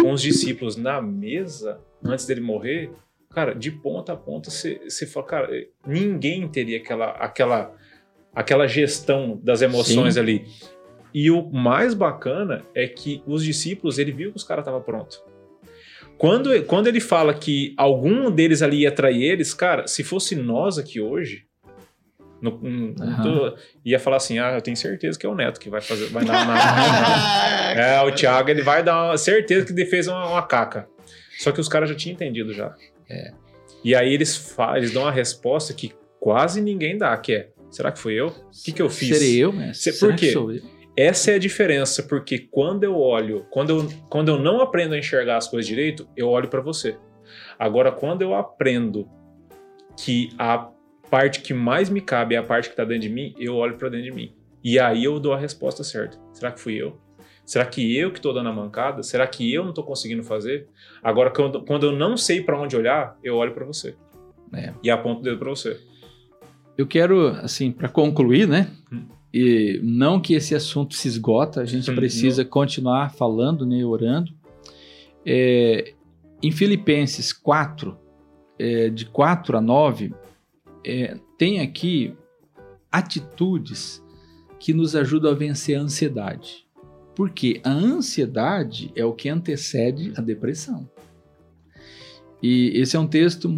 com os discípulos na mesa, antes dele morrer, cara, de ponta a ponta, você, fala, cara, ninguém teria aquela, aquela, aquela gestão das emoções Sim. ali. E o mais bacana é que os discípulos, ele viu que os caras estavam prontos. Quando, quando ele fala que algum deles ali ia trair eles, cara, se fosse nós aqui hoje, no- tô- ia falar assim: ah, eu tenho certeza que é o Neto que vai fazer, vai dar uma. é, o Thiago, ele vai dar uma certeza que ele fez uma, uma caca. Só que os caras já tinham entendido já. É. E aí eles, eles dão uma resposta que quase ninguém dá, que é: será que foi eu? O que, que eu fiz? Serei eu, mestre? Por quê? Essa é a diferença, porque quando eu olho, quando eu, quando eu não aprendo a enxergar as coisas direito, eu olho pra você. Agora, quando eu aprendo que a parte que mais me cabe é a parte que tá dentro de mim, eu olho pra dentro de mim. E aí eu dou a resposta certa. Será que fui eu? Será que eu que tô dando a mancada? Será que eu não tô conseguindo fazer? Agora, quando, quando eu não sei pra onde olhar, eu olho pra você. É. E aponto o dedo pra você. Eu quero, assim, para concluir, né? Hum. E não que esse assunto se esgota, a gente Hum, precisa continuar falando, né, orando. É, em Filipenses 4, é, de 4 a 9, é, tem aqui atitudes que nos ajudam a vencer a ansiedade. Porque a ansiedade é o que antecede a depressão. E esse é um texto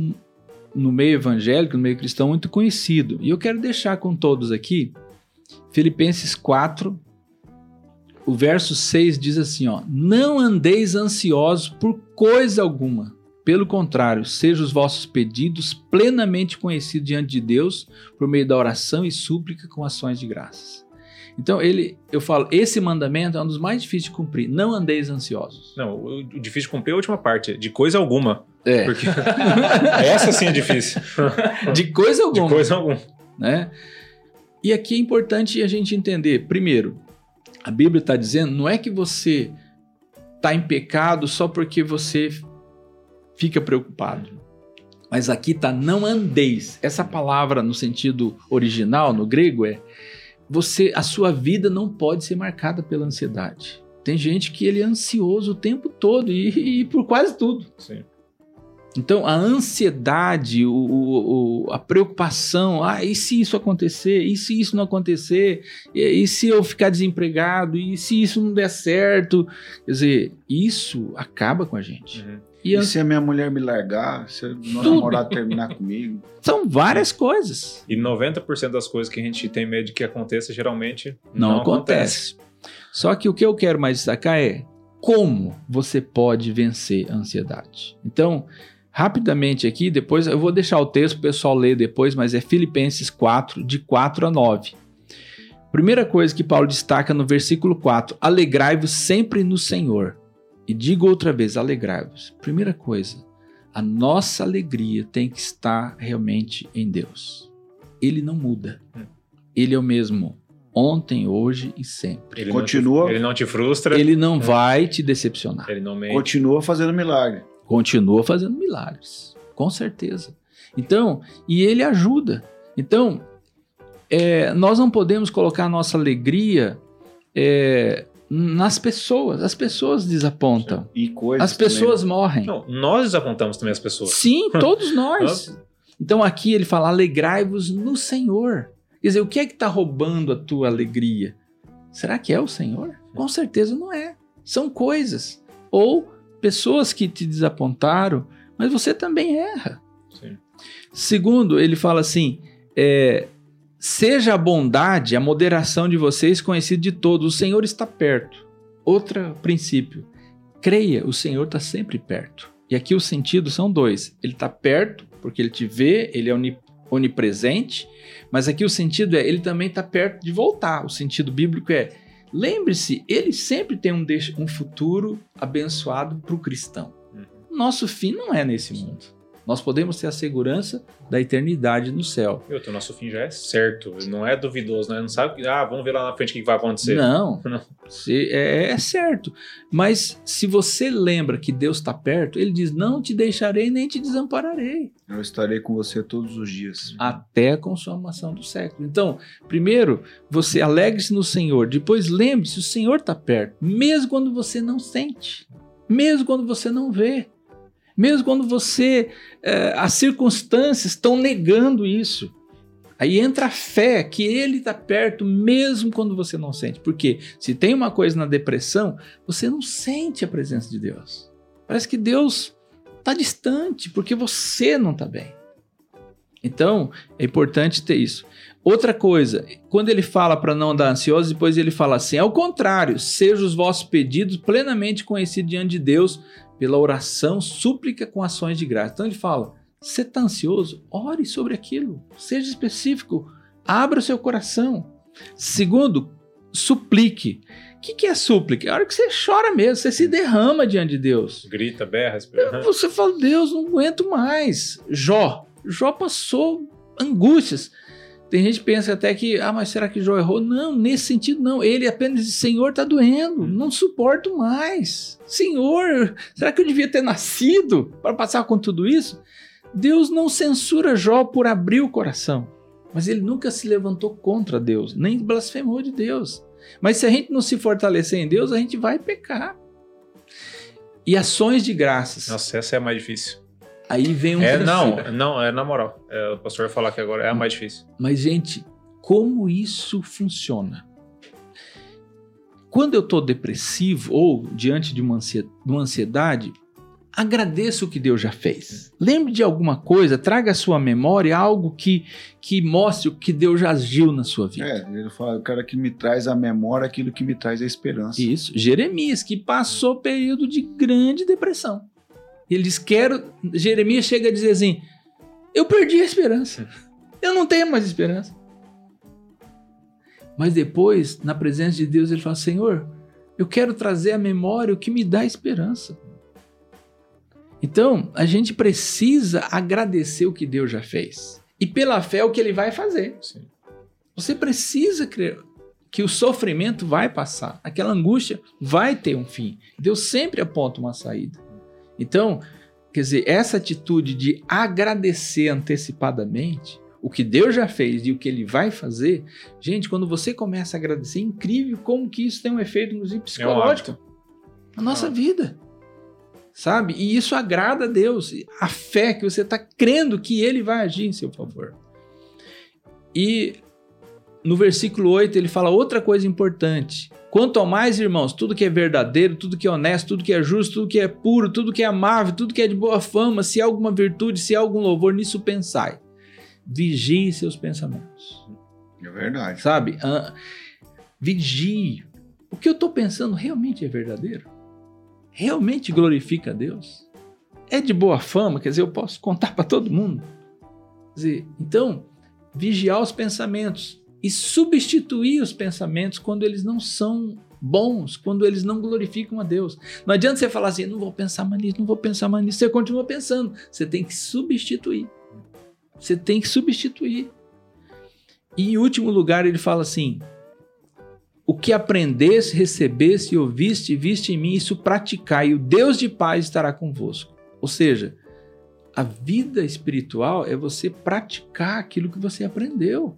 no meio evangélico, no meio cristão, muito conhecido. E eu quero deixar com todos aqui, Filipenses 4, o verso 6 diz assim: ó, Não andeis ansiosos por coisa alguma. Pelo contrário, sejam os vossos pedidos plenamente conhecidos diante de Deus por meio da oração e súplica com ações de graças. Então, ele, eu falo, esse mandamento é um dos mais difíceis de cumprir. Não andeis ansiosos. Não, o difícil de cumprir é a última parte, de coisa alguma. É, Porque essa sim é difícil. de coisa De alguma. coisa alguma. né? E aqui é importante a gente entender, primeiro, a Bíblia está dizendo, não é que você está em pecado só porque você fica preocupado. Mas aqui está não andeis. Essa palavra no sentido original, no grego, é você, a sua vida não pode ser marcada pela ansiedade. Tem gente que ele é ansioso o tempo todo e, e por quase tudo. Sim. Então, a ansiedade, o, o- a preocupação, ah, e se isso acontecer? E se isso não acontecer? E, e se eu ficar desempregado? E se isso não der certo? Quer dizer, isso acaba com a gente. Uhum. E E an- se a minha mulher me largar, se o meu namorado terminar comigo? são várias coisas. E 90% das coisas que a gente tem medo de que aconteça, geralmente Não, acontece. Só que o que eu quero mais destacar é como você pode vencer a ansiedade. Então, rapidamente aqui, depois eu vou deixar o texto para o pessoal ler depois, mas é Filipenses 4, de 4 a 9. Primeira coisa que Paulo destaca no versículo 4: alegrai-vos sempre no Senhor. E digo outra vez: alegrai-vos. Primeira coisa, a nossa alegria tem que estar realmente em Deus. Ele não muda. Hum. Ele é o mesmo ontem, hoje e sempre. Ele Continua. Não te, ele não te frustra. Ele, Ele não vai te decepcionar. não mente. Continua fazendo milagre. Continua fazendo milagres, com certeza. Então, e ele ajuda. Então, é, nós não podemos colocar a nossa alegria é, nas pessoas. As pessoas desapontam. E coisas As pessoas morrem. Não, nós desapontamos também as pessoas. Sim, todos nós. Então aqui ele fala: alegrai-vos no Senhor. Quer dizer, o que é que está roubando a tua alegria? Será que é o Senhor? Com certeza não é. São coisas. Ou pessoas que te desapontaram, mas você também erra. Sim. Segundo, ele fala assim: é, seja a bondade, a moderação de vocês conhecida de todos. O Senhor está perto. Outro princípio: creia, o Senhor está sempre perto. E aqui os sentidos são dois. Ele está perto, porque ele te vê, ele é oni- onipresente, mas aqui o sentido é ele também está perto de voltar. O sentido bíblico é lembre-se, ele sempre tem um, um futuro abençoado para o cristão. Uhum. Nosso fim não é nesse mundo. Nós podemos ter a segurança da eternidade no céu. Meu, o nosso fim já é certo. Não é duvidoso, né? Não sabe que. Ah, vamos ver lá na frente o que vai acontecer. Não, Não. se- é, é certo. Mas se você lembra que Deus está perto, ele diz: Não te deixarei nem te desampararei. Eu estarei com você todos os dias. até a consumação do século. Então, primeiro, você alegre-se no Senhor, depois lembre-se, o Senhor está perto, mesmo quando você não sente, mesmo quando você não vê, mesmo quando você, eh, as circunstâncias estão negando isso. Aí entra a fé que Ele está perto, mesmo quando você não sente. Porque se tem uma coisa na depressão, você não sente a presença de Deus. Parece que Deus está distante, porque você não está bem. Então, é importante ter isso. Outra coisa, quando ele fala para não andar ansioso, depois ele fala assim: ao contrário, sejam os vossos pedidos plenamente conhecidos diante de Deus pela oração, súplica com ações de graça. Então ele fala: você está ansioso? Ore sobre aquilo, seja específico, abra o seu coração. Segundo, suplique. O que, que é súplica? É a hora que você chora mesmo, você se derrama diante de Deus. Grita, berra, espera. Você fala, Deus, não aguento mais. Jó. Jó passou angústias. Tem gente que pensa até que, ah, mas será que Jó errou? Não, nesse sentido não. Ele apenas diz, Senhor, tá doendo, não suporto mais. Senhor, será que eu devia ter nascido para passar com tudo isso? Deus não censura Jó por abrir o coração, mas ele nunca se levantou contra Deus, nem blasfemou de Deus. Mas se a gente não se fortalecer em Deus, a gente vai pecar. E ações de graças. Nossa, essa é a mais difícil. Aí vem um É, não, não, é na moral. É, o pastor vai falar que agora é a mais difícil. Mas, gente, como isso funciona? Quando eu estou depressivo ou diante de uma ansie- de uma ansiedade, agradeça o que Deus já fez. Lembre de alguma coisa, traga à sua memória algo que, que mostre o que Deus já agiu na sua vida. É, ele fala, o cara que me traz a memória aquilo que me traz a esperança. Isso. Jeremias, que passou período de grande depressão. Ele diz: Quero. Jeremias chega a dizer assim: Eu perdi a esperança. Eu não tenho mais esperança. Mas depois, na presença de Deus, ele fala: Senhor, eu quero trazer à memória o que me dá esperança. Então, a gente precisa agradecer o que Deus já fez. E pela fé, o que ele vai fazer. Sim. Você precisa crer que o sofrimento vai passar, aquela angústia vai ter um fim. Deus sempre aponta uma saída. Então, quer dizer, essa atitude de agradecer antecipadamente o que Deus já fez e o que ele vai fazer, gente, quando você começa a agradecer, é incrível como que isso tem um efeito inclusive psicológico na nossa Ah. vida. Sabe? E isso agrada a Deus. A fé que você está crendo que ele vai agir em seu favor. E no versículo 8 ele fala outra coisa importante. Quanto ao mais, irmãos, tudo que é verdadeiro, tudo que é honesto, tudo que é justo, tudo que é puro, tudo que é amável, tudo que é de boa fama, se há alguma virtude, se há algum louvor, nisso pensai. Vigie seus pensamentos. É verdade. Sabe? Ah, vigie. O que eu estou pensando realmente é verdadeiro? Realmente glorifica a Deus? É de boa fama? Quer dizer, eu posso contar para todo mundo? Quer dizer, então, vigiar os pensamentos e substituir os pensamentos quando eles não são bons, quando eles não glorificam a Deus. Não adianta você falar assim, não vou pensar mais nisso, não vou pensar mais nisso. Você continua pensando. Você tem que substituir. Você tem que substituir. E em último lugar, ele fala assim: O que aprendeste, recebeste ouviste, viste em mim, isso praticai, e o Deus de paz estará convosco. Ou seja, a vida espiritual é você praticar aquilo que você aprendeu.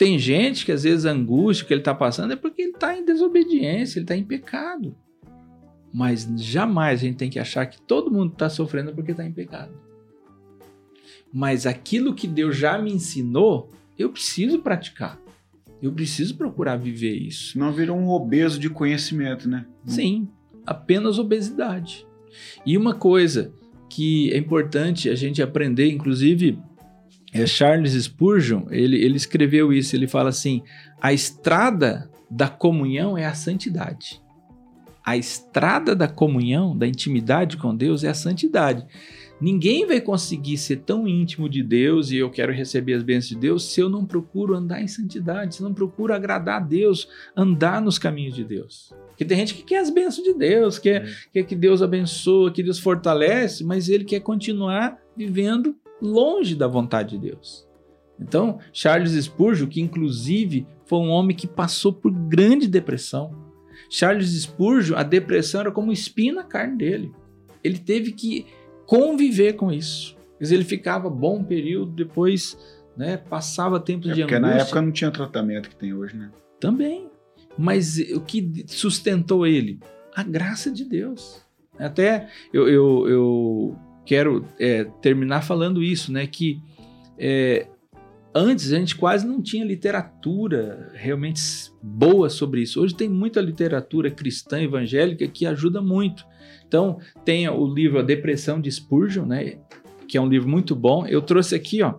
Tem gente que às vezes a angústia que ele está passando é porque ele está em desobediência, ele está em pecado. Mas jamais a gente tem que achar que todo mundo está sofrendo porque está em pecado. Mas aquilo que Deus já me ensinou, eu preciso praticar. Eu preciso procurar viver isso. Senão vira um obeso de conhecimento, né? Sim, apenas obesidade. E uma coisa que é importante a gente aprender, inclusive, é Charles Spurgeon, ele, ele escreveu isso, ele fala assim, a estrada da comunhão é a santidade. A estrada da comunhão, da intimidade com Deus é a santidade. Ninguém vai conseguir ser tão íntimo de Deus e eu quero receber as bênçãos de Deus se eu não procuro andar em santidade, se eu não procuro agradar a Deus, andar nos caminhos de Deus. Porque tem gente que quer as bênçãos de Deus, quer, quer que Deus abençoe, que Deus fortalece, mas ele quer continuar vivendo longe da vontade de Deus. Então, Charles Spurgeon, que inclusive foi um homem que passou por grande depressão. Charles Spurgeon, a depressão era como um espinho na carne dele. Ele teve que conviver com isso. Dizer, ele ficava bom período, depois né, passava tempos É de porque angústia. na época não tinha tratamento que tem hoje, né? Também. Mas o que sustentou ele? A graça de Deus. Até eu, eu, eu quero é, terminar falando isso, né? Que é, antes a gente quase não tinha literatura realmente boa sobre isso. Hoje tem muita literatura cristã evangélica que ajuda muito. Então, tem o livro A Depressão de Spurgeon, né? Que é um livro muito bom. Eu trouxe aqui, ó,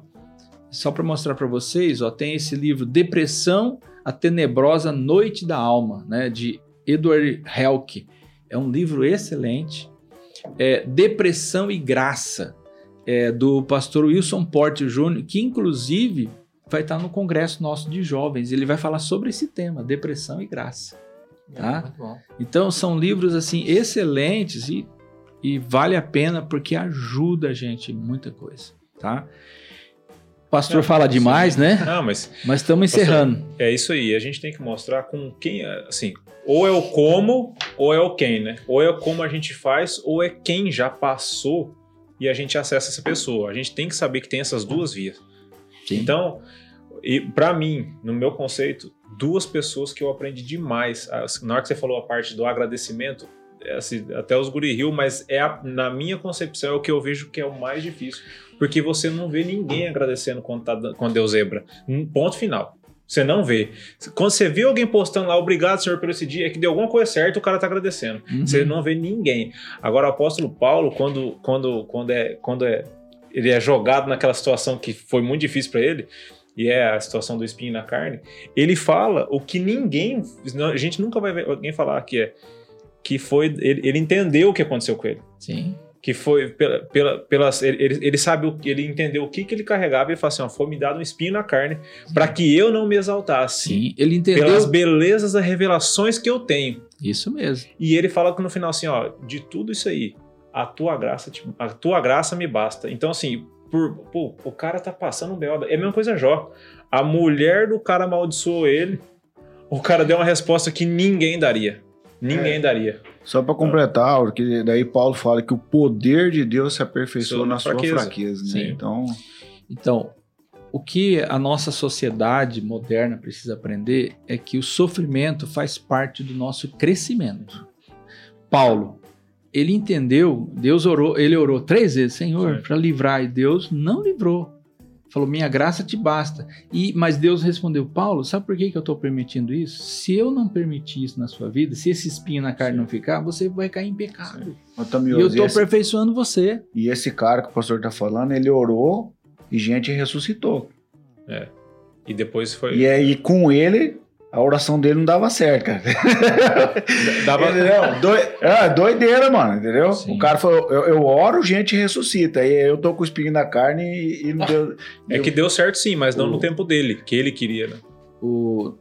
só para mostrar para vocês, ó, tem esse livro Depressão, a Tenebrosa Noite da Alma, né? De Edward Helke. É um livro excelente. É, Depressão e Graça, é, do pastor Wilson Porter Jr., que inclusive vai estar no congresso nosso de jovens. Ele vai falar sobre esse tema, depressão e graça. Tá? Muito bom. Então são livros assim excelentes e, e vale a pena porque ajuda a gente em muita coisa, tá? O pastor É, fala sim. demais, né? Não, mas Mas estamos encerrando. é isso aí. A gente tem que mostrar com quem, assim, ou é o como ou é o quem, né? Ou é o como a gente faz ou é quem já passou e a gente acessa essa pessoa. A gente tem que saber que tem essas duas vias. Sim. Então, e para mim, no meu conceito, duas pessoas que eu aprendi demais. Na hora que você falou a parte do agradecimento, é assim, até os guri riu, mas é a- na minha concepção é o que eu vejo que é o mais difícil, porque você não vê ninguém agradecendo quando, tá, quando deu zebra. Um ponto final. Você não vê. Quando você vê alguém postando lá, obrigado, senhor, pelo esse dia, é que deu alguma coisa certa, o cara tá agradecendo. Uhum. Você não vê ninguém. Agora, o apóstolo Paulo, quando, quando, quando, é, quando é, ele é jogado naquela situação que foi muito difícil para ele, e é a situação do espinho na carne, ele fala o que ninguém. A gente nunca vai ver alguém falar que é. Que foi. Ele, ele entendeu o que aconteceu com ele. Sim. Que foi pela, pela, pelas. Ele, ele- sabe o que ele entendeu o que, que ele carregava e ele fala assim: ó, foi me dado um espinho na carne para que eu não me exaltasse. Sim. Ele entendeu. Pelas belezas das revelações que eu tenho. Isso mesmo. E ele fala que no final assim, ó, de tudo isso aí, a tua graça, a tua graça me basta. Então assim, por, pô, o cara tá passando um B.O. É a mesma coisa Jó. A mulher do cara amaldiçoou ele. O cara deu uma resposta que ninguém daria. Ninguém É. daria. Só para completar, porque daí Paulo fala que o poder de Deus se aperfeiçoa na sua fraqueza. fraqueza, né? Sim. Então, Então, o que a nossa sociedade moderna precisa aprender é que o sofrimento faz parte do nosso crescimento. Paulo, ele entendeu, Deus orou, ele orou três vezes, Senhor, para livrar, e Deus não livrou. Falou, minha graça te basta. E, mas Deus respondeu, Paulo, sabe por que, que eu estou permitindo isso? Se eu não permitir isso na sua vida, se esse espinho na carne Sim. não ficar, você vai cair em pecado. ô, E eu estou aperfeiçoando você. e esse cara que o pastor tá falando, ele orou e gente ressuscitou. E depois foi. E aí, com ele, a oração dele não dava certo, cara. Dava, Entendeu? Doi- é, doideira, mano, entendeu? Sim. O cara falou, eu, eu oro, gente ressuscita. Aí eu tô com o espinho na carne e, e não deu... é que deu certo sim, mas não O- no tempo dele, que ele queria, né? o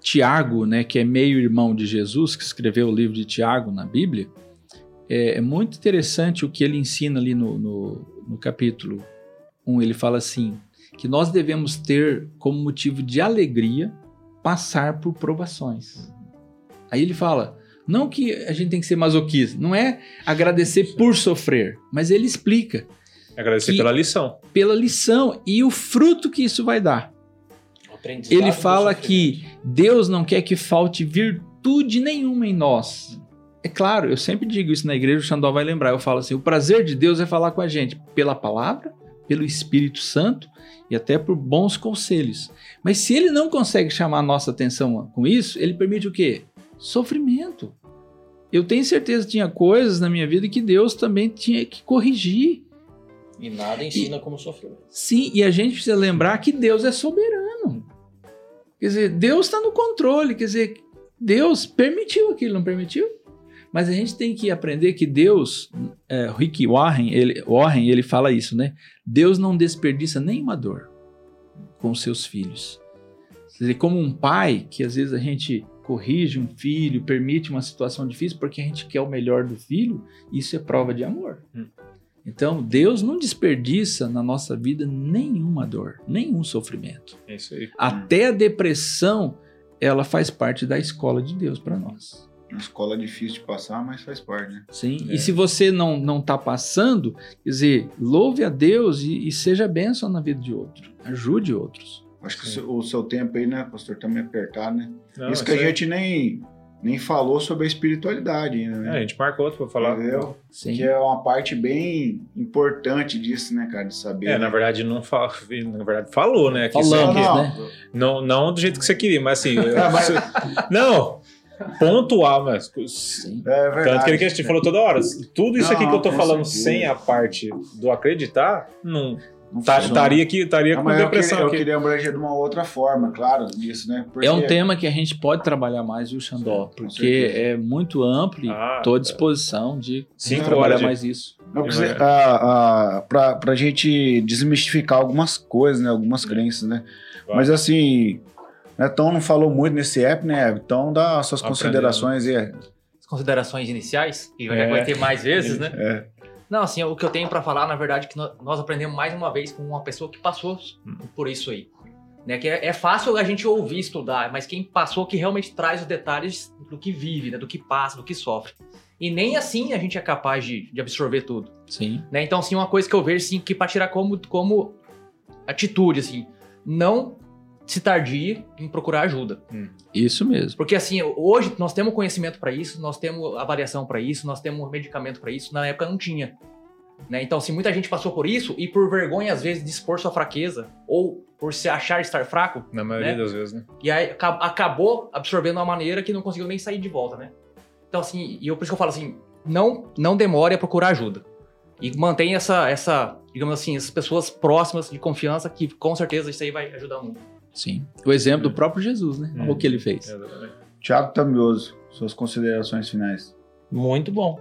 Tiago, né, que é meio irmão de Jesus, que escreveu o livro de Tiago na Bíblia, é, é muito interessante o que ele ensina ali no, no, no capítulo 1. Ele fala assim: que nós devemos ter como motivo de alegria passar por provações. Aí ele fala. Não que a gente tem que ser masoquista, não é agradecer por sofrer, mas ele explica Agradecer pela lição. pela lição e o fruto que isso vai dar. Ele fala que Deus não quer que falte virtude nenhuma em nós. É claro, eu sempre digo isso na igreja, o Xandó vai lembrar. Eu falo assim: o prazer de Deus é falar com a gente pela palavra, pelo Espírito Santo e até por bons conselhos. Mas se ele não consegue chamar a nossa atenção com isso, ele permite o quê? Sofrimento. Eu tenho certeza que tinha coisas na minha vida que Deus também tinha que corrigir. E nada ensina como sofrer. Sim, e a gente precisa lembrar que Deus é soberano. Quer dizer, Deus está no controle. Quer dizer, Deus permitiu aquilo, não permitiu? Mas a gente tem que aprender que Deus, é, Rick Warren ele, Warren, ele fala isso, né? Deus não desperdiça nenhuma dor com seus filhos. Dizer, como um pai, que às vezes a gente corrige um filho, permite uma situação difícil porque a gente quer o melhor do filho, isso é prova de amor. Hum. Então, Deus não desperdiça na nossa vida nenhuma dor, nenhum sofrimento. É isso aí. Até a depressão, ela faz parte da escola de Deus para nós. Uma escola difícil de passar, mas faz parte, né? Sim. É. E se você não não está passando, quer dizer, louve a Deus e, e seja bênção na vida de outro. Ajude outros. Acho que o seu- o seu tempo aí, né, pastor, tá meio apertado, né? Não, Isso que a aí- gente nem, nem falou sobre a espiritualidade ainda, É, né? a gente marca outro pra falar. Entendeu? Sim. Que é uma parte bem importante disso, né, cara, de saber. É, né? na verdade, não fa... na verdade, falou, né? que Falamos, isso aqui- né? Não, não do jeito que você queria, mas assim. eu- É, mas- Não! Pontuar, mas. Sim. É verdade. Tanto que ele que a gente falou toda hora. Tudo isso aqui que eu tô Não, falando certeza. sem a parte do acreditar, não Não tá- estaria aqui, estaria Não, com eu depressão queria, eu aqui. queria abranger de uma outra forma, claro, disso, né? Porque- É um tema que a gente pode trabalhar mais, viu, Xandó? Sim, Porque é muito amplo e Ah, estou à disposição de Cinco trabalhar de- mais isso. Não, porque, a, a, gente desmistificar algumas coisas, né? Algumas crenças, né? Vai. Mas assim, né, Tom não falou muito nesse app, né? Então dá suas Aprendendo. considerações aí. As considerações iniciais, que É. vai ter mais vezes, né? É. Não, assim, o que eu tenho pra falar, na verdade, é que nó- nós aprendemos mais uma vez com uma pessoa que passou por isso aí. Né? Que é, é fácil a gente ouvir, estudar, mas quem passou que realmente traz os detalhes do que vive, né? do que passa, do que sofre. E nem assim a gente é capaz de, de absorver tudo. Sim. Né? Então, assim, uma coisa que eu vejo, assim, que para tirar como, como atitude, assim, não se tardie em procurar ajuda. Isso mesmo. Porque, assim, hoje nós temos conhecimento para isso, nós temos avaliação para isso, nós temos medicamento para isso, na época não tinha. Né? Então, assim, muita gente passou por isso e por vergonha, às vezes, de expor sua fraqueza ou por se achar estar fraco, Na maioria né? das vezes, né? e aí aca- acabou absorvendo uma maneira que não conseguiu nem sair de volta, né? Então, assim, e eu, por isso que eu falo assim, não, não demore a procurar ajuda. E mantenha essa, essa, digamos assim, essas pessoas próximas de confiança que com certeza isso aí vai ajudar muito. Sim. O exemplo do próprio Jesus, né? Olha o que ele fez. Tiago Tamioso, suas considerações finais. Muito bom.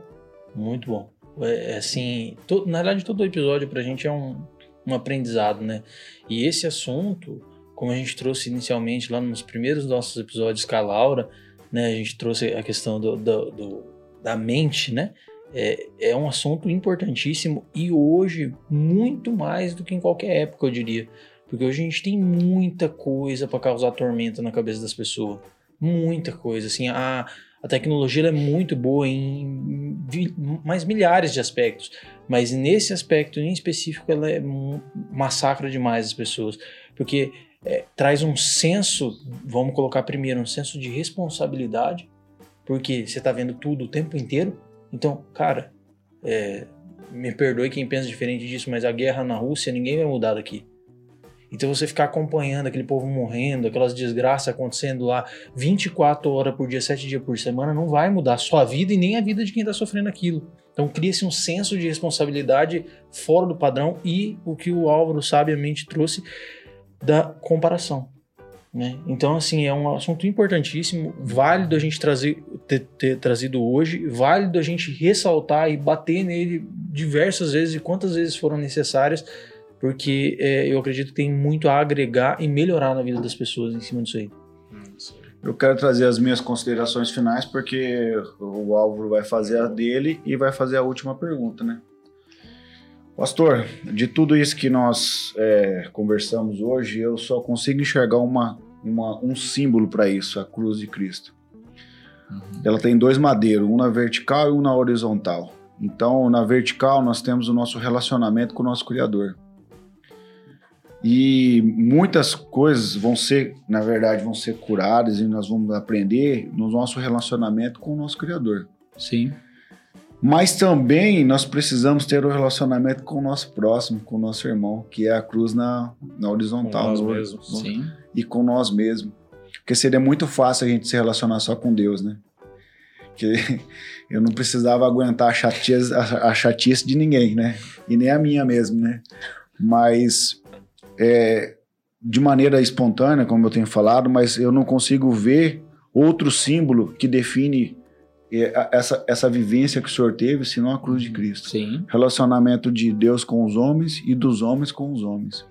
Muito bom. É, é assim, to- na verdade, todo episódio pra gente é um, um aprendizado, né? E esse assunto, como a gente trouxe inicialmente lá nos primeiros nossos episódios com a Laura, né? A gente trouxe a questão do, do- do- da mente, né? É, é um assunto importantíssimo e hoje muito mais do que em qualquer época, eu diria. Porque hoje a gente tem muita coisa pra causar tormenta na cabeça das pessoas. Muita coisa, assim, a, a tecnologia é muito boa em mais milhares de aspectos, mas nesse aspecto em específico ela é massacra demais as pessoas, porque é, traz um senso, vamos colocar primeiro, um senso de responsabilidade, porque você está vendo tudo o tempo inteiro. Então, cara, é, me perdoe quem pensa diferente disso, mas a guerra na Rússia ninguém vai mudar daqui. Então você ficar acompanhando aquele povo morrendo, aquelas desgraças acontecendo lá 24 horas por dia, 7 dias por semana, não vai mudar a sua vida e nem a vida de quem está sofrendo aquilo. Então cria-se um senso de responsabilidade fora do padrão e o que o Álvaro sabiamente trouxe da comparação. Né? Então, assim, é um assunto importantíssimo, válido a gente trazer, ter, ter trazido hoje, válido a gente ressaltar e bater nele diversas vezes e quantas vezes foram necessárias, porque é, eu acredito que tem muito a agregar e melhorar na vida das pessoas em cima disso aí. Eu quero trazer as minhas considerações finais, porque o Álvaro vai fazer a dele e vai fazer a última pergunta, né? Pastor, de tudo isso que nós é, conversamos hoje, eu só consigo enxergar uma, uma- um símbolo para isso, a cruz de Cristo. Uhum. Ela tem dois madeiros, um na vertical e um na horizontal. Então, na vertical, nós temos o nosso relacionamento com o nosso Criador. E muitas coisas vão ser, na verdade, vão ser curadas e nós vamos aprender no nosso relacionamento com o nosso Criador. Sim. Mas também nós precisamos ter o relacionamento com o nosso próximo, com o nosso irmão, que é a cruz na, na horizontal. Com nós no- mesmos. no- Sim. e com nós mesmos. Porque seria muito fácil a gente se relacionar só com Deus, né? Que eu não precisava aguentar a chatice, a, a chatice de ninguém, né? E nem a minha mesmo, né? Mas é, de maneira espontânea, como eu tenho falado, mas eu não consigo ver outro símbolo que define é, essa, essa vivência que o senhor teve, senão a cruz de Cristo. Sim. Relacionamento de Deus com os homens e dos homens com os homens.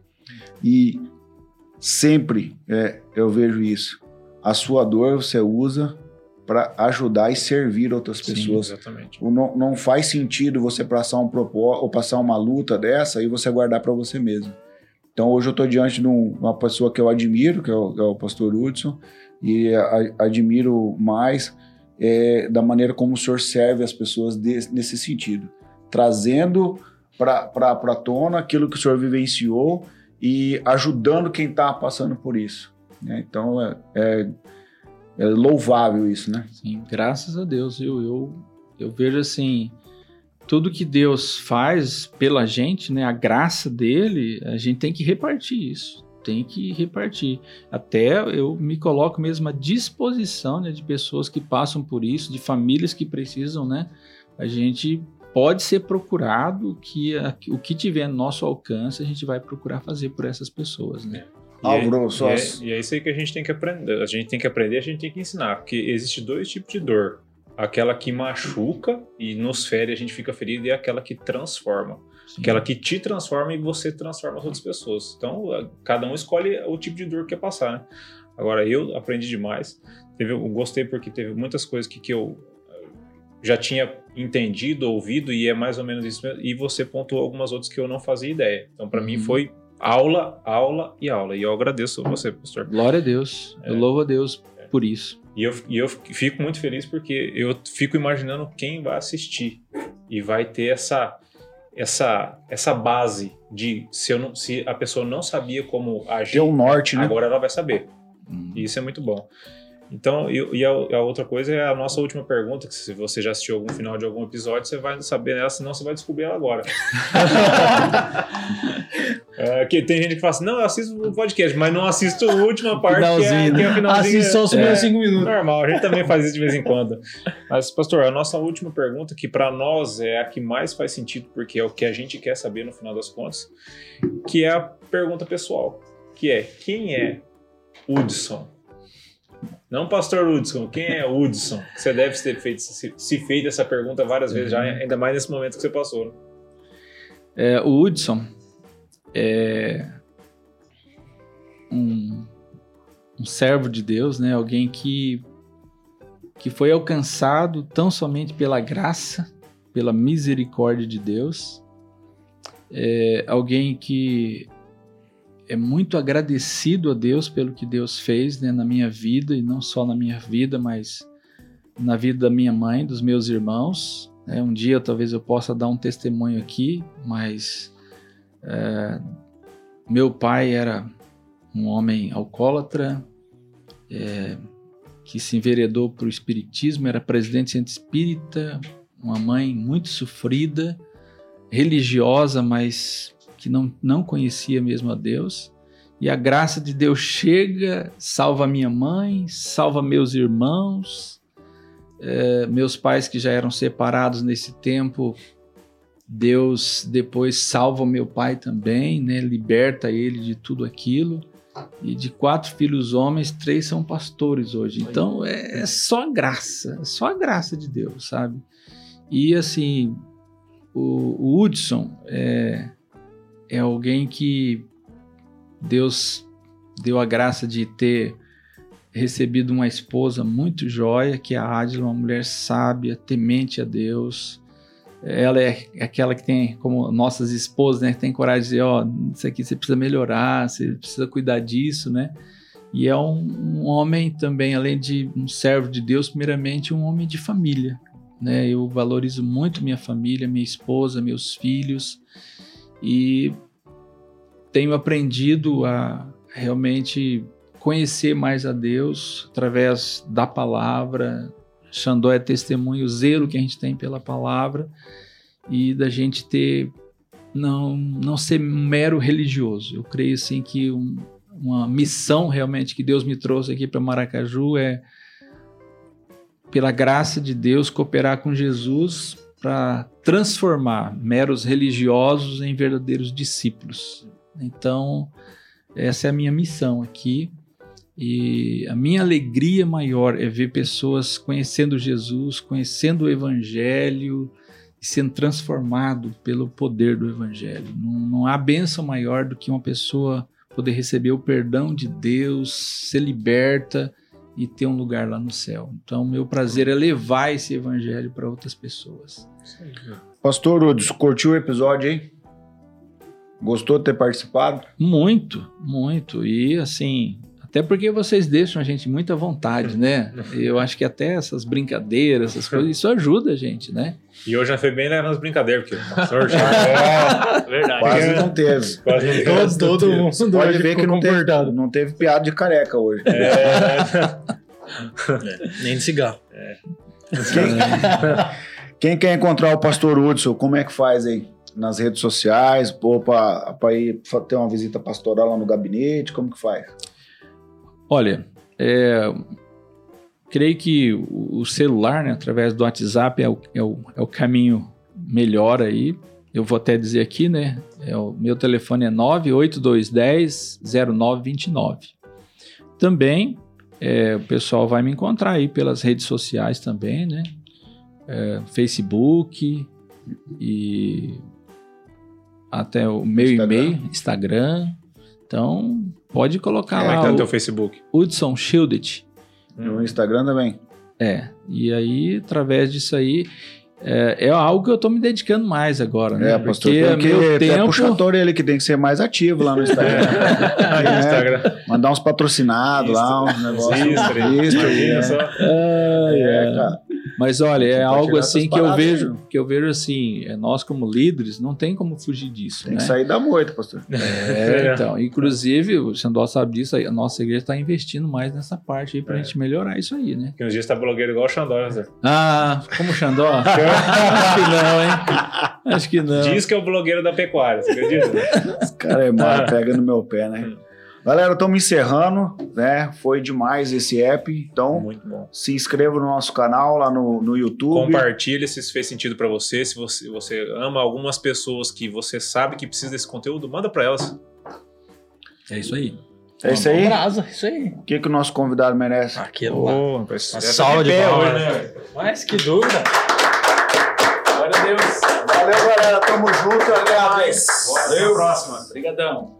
E sempre é, eu vejo isso. A sua dor você usa para ajudar e servir outras Sim, pessoas. Exatamente. O Não, não faz sentido você passar um propósito ou passar uma luta dessa e você guardar para você mesmo. Então hoje eu estou diante de um- uma pessoa que eu admiro, que é o, que é o pastor Hudson, e a- admiro mais é, da maneira como o senhor serve as pessoas de- nesse sentido, trazendo para a tona aquilo que o senhor vivenciou e ajudando quem está passando por isso. né? Então é, é- é louvável isso, né? Sim, graças a Deus. Eu, eu, eu vejo assim, tudo que Deus faz pela gente, né, a graça dele, a gente tem que repartir isso. Tem que repartir. Até eu me coloco mesmo à disposição né, de pessoas que passam por isso, de famílias que precisam, né? A gente pode ser procurado, que a- o que tiver no nosso alcance, a gente vai procurar fazer por essas pessoas, né? E é, Álvaro, e, só é, as- e é isso aí que a gente tem que aprender. A gente tem que aprender, a gente tem que ensinar. Porque existe dois tipos de dor. Aquela que machuca e nos fere, a gente fica ferido, e aquela que transforma. Sim. Aquela que te transforma e você transforma as outras pessoas. Então, a- cada um escolhe o tipo de dor que quer passar, né? Agora, eu aprendi demais. Teve, eu gostei porque teve muitas coisas que, que eu eh, já tinha entendido, ouvido, e é mais ou menos isso mesmo. E você pontuou algumas outras que eu não fazia ideia. Então, para mim, Uhum. foi aula, aula e aula. E eu agradeço a você, pastor. Glória a Deus. Eu É. louvo a Deus por isso. E eu, e eu fico muito feliz porque eu fico imaginando quem vai assistir e vai ter essa essa essa base de se, eu não, se a pessoa não sabia como agir, um norte, né? agora ela vai saber. Hum. E isso é muito bom. Então, e, e a, a outra coisa é a nossa última pergunta, que se você já assistiu algum final de algum episódio, você vai saber ela, senão você vai descobrir ela agora. É, que tem gente que fala assim, não, eu assisto o podcast, mas não assisto a última parte, que é, Finalzinho, que é o finalzinho. Assiste só os É. primeiros cinco minutos. Normal, a gente também faz isso de vez em quando. Mas, pastor, a nossa última pergunta, que para nós é a que mais faz sentido, porque é o que a gente quer saber no final das contas, que é a pergunta pessoal, que é, quem é Hudson? Não pastor Hudson, quem é Hudson? Você deve ter feito, se, se feito essa pergunta várias vezes já, ainda mais nesse momento que você passou. Né? É, o Hudson é um, um servo de Deus, né? Alguém que, que foi alcançado tão somente pela graça, pela misericórdia de Deus. É alguém que é muito agradecido a Deus pelo que Deus fez né, na minha vida, e não só na minha vida, mas na vida da minha mãe, dos meus irmãos. né? um dia talvez eu possa dar um testemunho aqui, mas é, meu pai era um homem alcoólatra, é, que se enveredou para o espiritismo, era presidente centro espírita, uma mãe muito sofrida, religiosa, mas que não, não conhecia mesmo a Deus. E a graça de Deus chega, salva minha mãe, salva meus irmãos, é, meus pais que já eram separados nesse tempo. Deus depois salva meu pai também, né? Liberta ele de tudo aquilo. E de quatro filhos homens, três são pastores hoje. Então é, é só graça, é só a graça de Deus, sabe? E assim, o, o Hudson é, é alguém que Deus deu a graça de ter recebido uma esposa muito joia, que é a Adila, uma mulher sábia, temente a Deus. Ela é aquela que tem, como nossas esposas, né, que tem coragem de dizer, ó, oh, isso aqui você precisa melhorar, você precisa cuidar disso, né? E é um, um homem também, além de um servo de Deus, primeiramente um homem de família, né? Eu valorizo muito minha família, minha esposa, meus filhos e tenho aprendido a realmente conhecer mais a Deus através da palavra. Xandó é testemunho, o zelo que a gente tem pela palavra e da gente ter não não ser mero religioso. Eu creio assim que um, uma missão realmente que Deus me trouxe aqui para Maracaju é pela graça de Deus cooperar com Jesus para transformar meros religiosos em verdadeiros discípulos. Então, essa é a minha missão aqui E a minha alegria maior é ver pessoas conhecendo Jesus, conhecendo o Evangelho e sendo transformado pelo poder do Evangelho. Não, não há bênção maior do que uma pessoa poder receber o perdão de Deus, ser liberta e ter um lugar lá no céu. Então, meu prazer é levar esse Evangelho para outras pessoas. Pastor Udes, curtiu o episódio aí? Gostou de ter participado? Muito, muito. E assim, até porque vocês deixam a gente muita vontade, né? Eu acho que até essas brincadeiras, essas coisas, isso ajuda a gente, né? E hoje já foi bem nas brincadeiras, porque o pastor já é. Verdade. Quase não teve. Quase não Todo, todo mundo Pode hoje ver que não teve, não teve piada de careca hoje. É. Nem de cigarro. Quem quer encontrar o pastor Hudson, como é que faz aí? Nas redes sociais, pô, pra, pra ir ter uma visita pastoral lá no gabinete, como que faz? Olha, é, creio que o celular, né, através do WhatsApp, é o, é, o, é o caminho melhor aí. Eu vou até dizer aqui, né? É o meu telefone é 98210-0929. Também é, o pessoal vai me encontrar aí pelas redes sociais também, né? É, Facebook e até o meu Instagram. e-mail, Instagram. Então, pode colocar Como é que lá tá no o teu Facebook? Hudson Schildet. No Instagram também. É, e aí, através disso aí, é, é algo que eu tô me dedicando mais agora, né? É, pastor, Porque tem que meu até tempo... puxar a ele que tem que ser mais ativo lá no Instagram. É. Instagram. Mandar uns patrocinados lá, uns negócios. Né? só. Ai, É, ai. cara. Mas olha, é algo assim que eu vejo, né? que eu vejo assim, é, nós como líderes não tem como fugir disso, Tem né? que sair da moita, pastor. É, então, inclusive, o Xandó sabe disso, aí, a nossa igreja está investindo mais nessa parte aí pra É. gente melhorar isso aí, né? Que uns dias tá blogueiro igual o Xandó, né? Zé? Ah, como o Xandó? Acho que não, hein? Acho que não. Diz que é o blogueiro da pecuária, você acredita? Esse cara é mal, pega no meu pé, né? Galera, estamos encerrando, né? Foi demais esse app. Então, Muito bom. se inscreva no nosso canal lá no, no YouTube. Compartilhe se isso fez sentido pra você. Se você, você ama algumas pessoas que você sabe que precisa desse conteúdo, manda pra elas. É isso aí. É isso aí? Brasa, isso aí. O que, que o nosso convidado merece? Aquilo lá. Uma essa salva de pé palmas. né? Mas que dúvida. Glória a Deus. Valeu, galera. Tamo junto. Até mais. Valeu. Até a próxima. Obrigadão.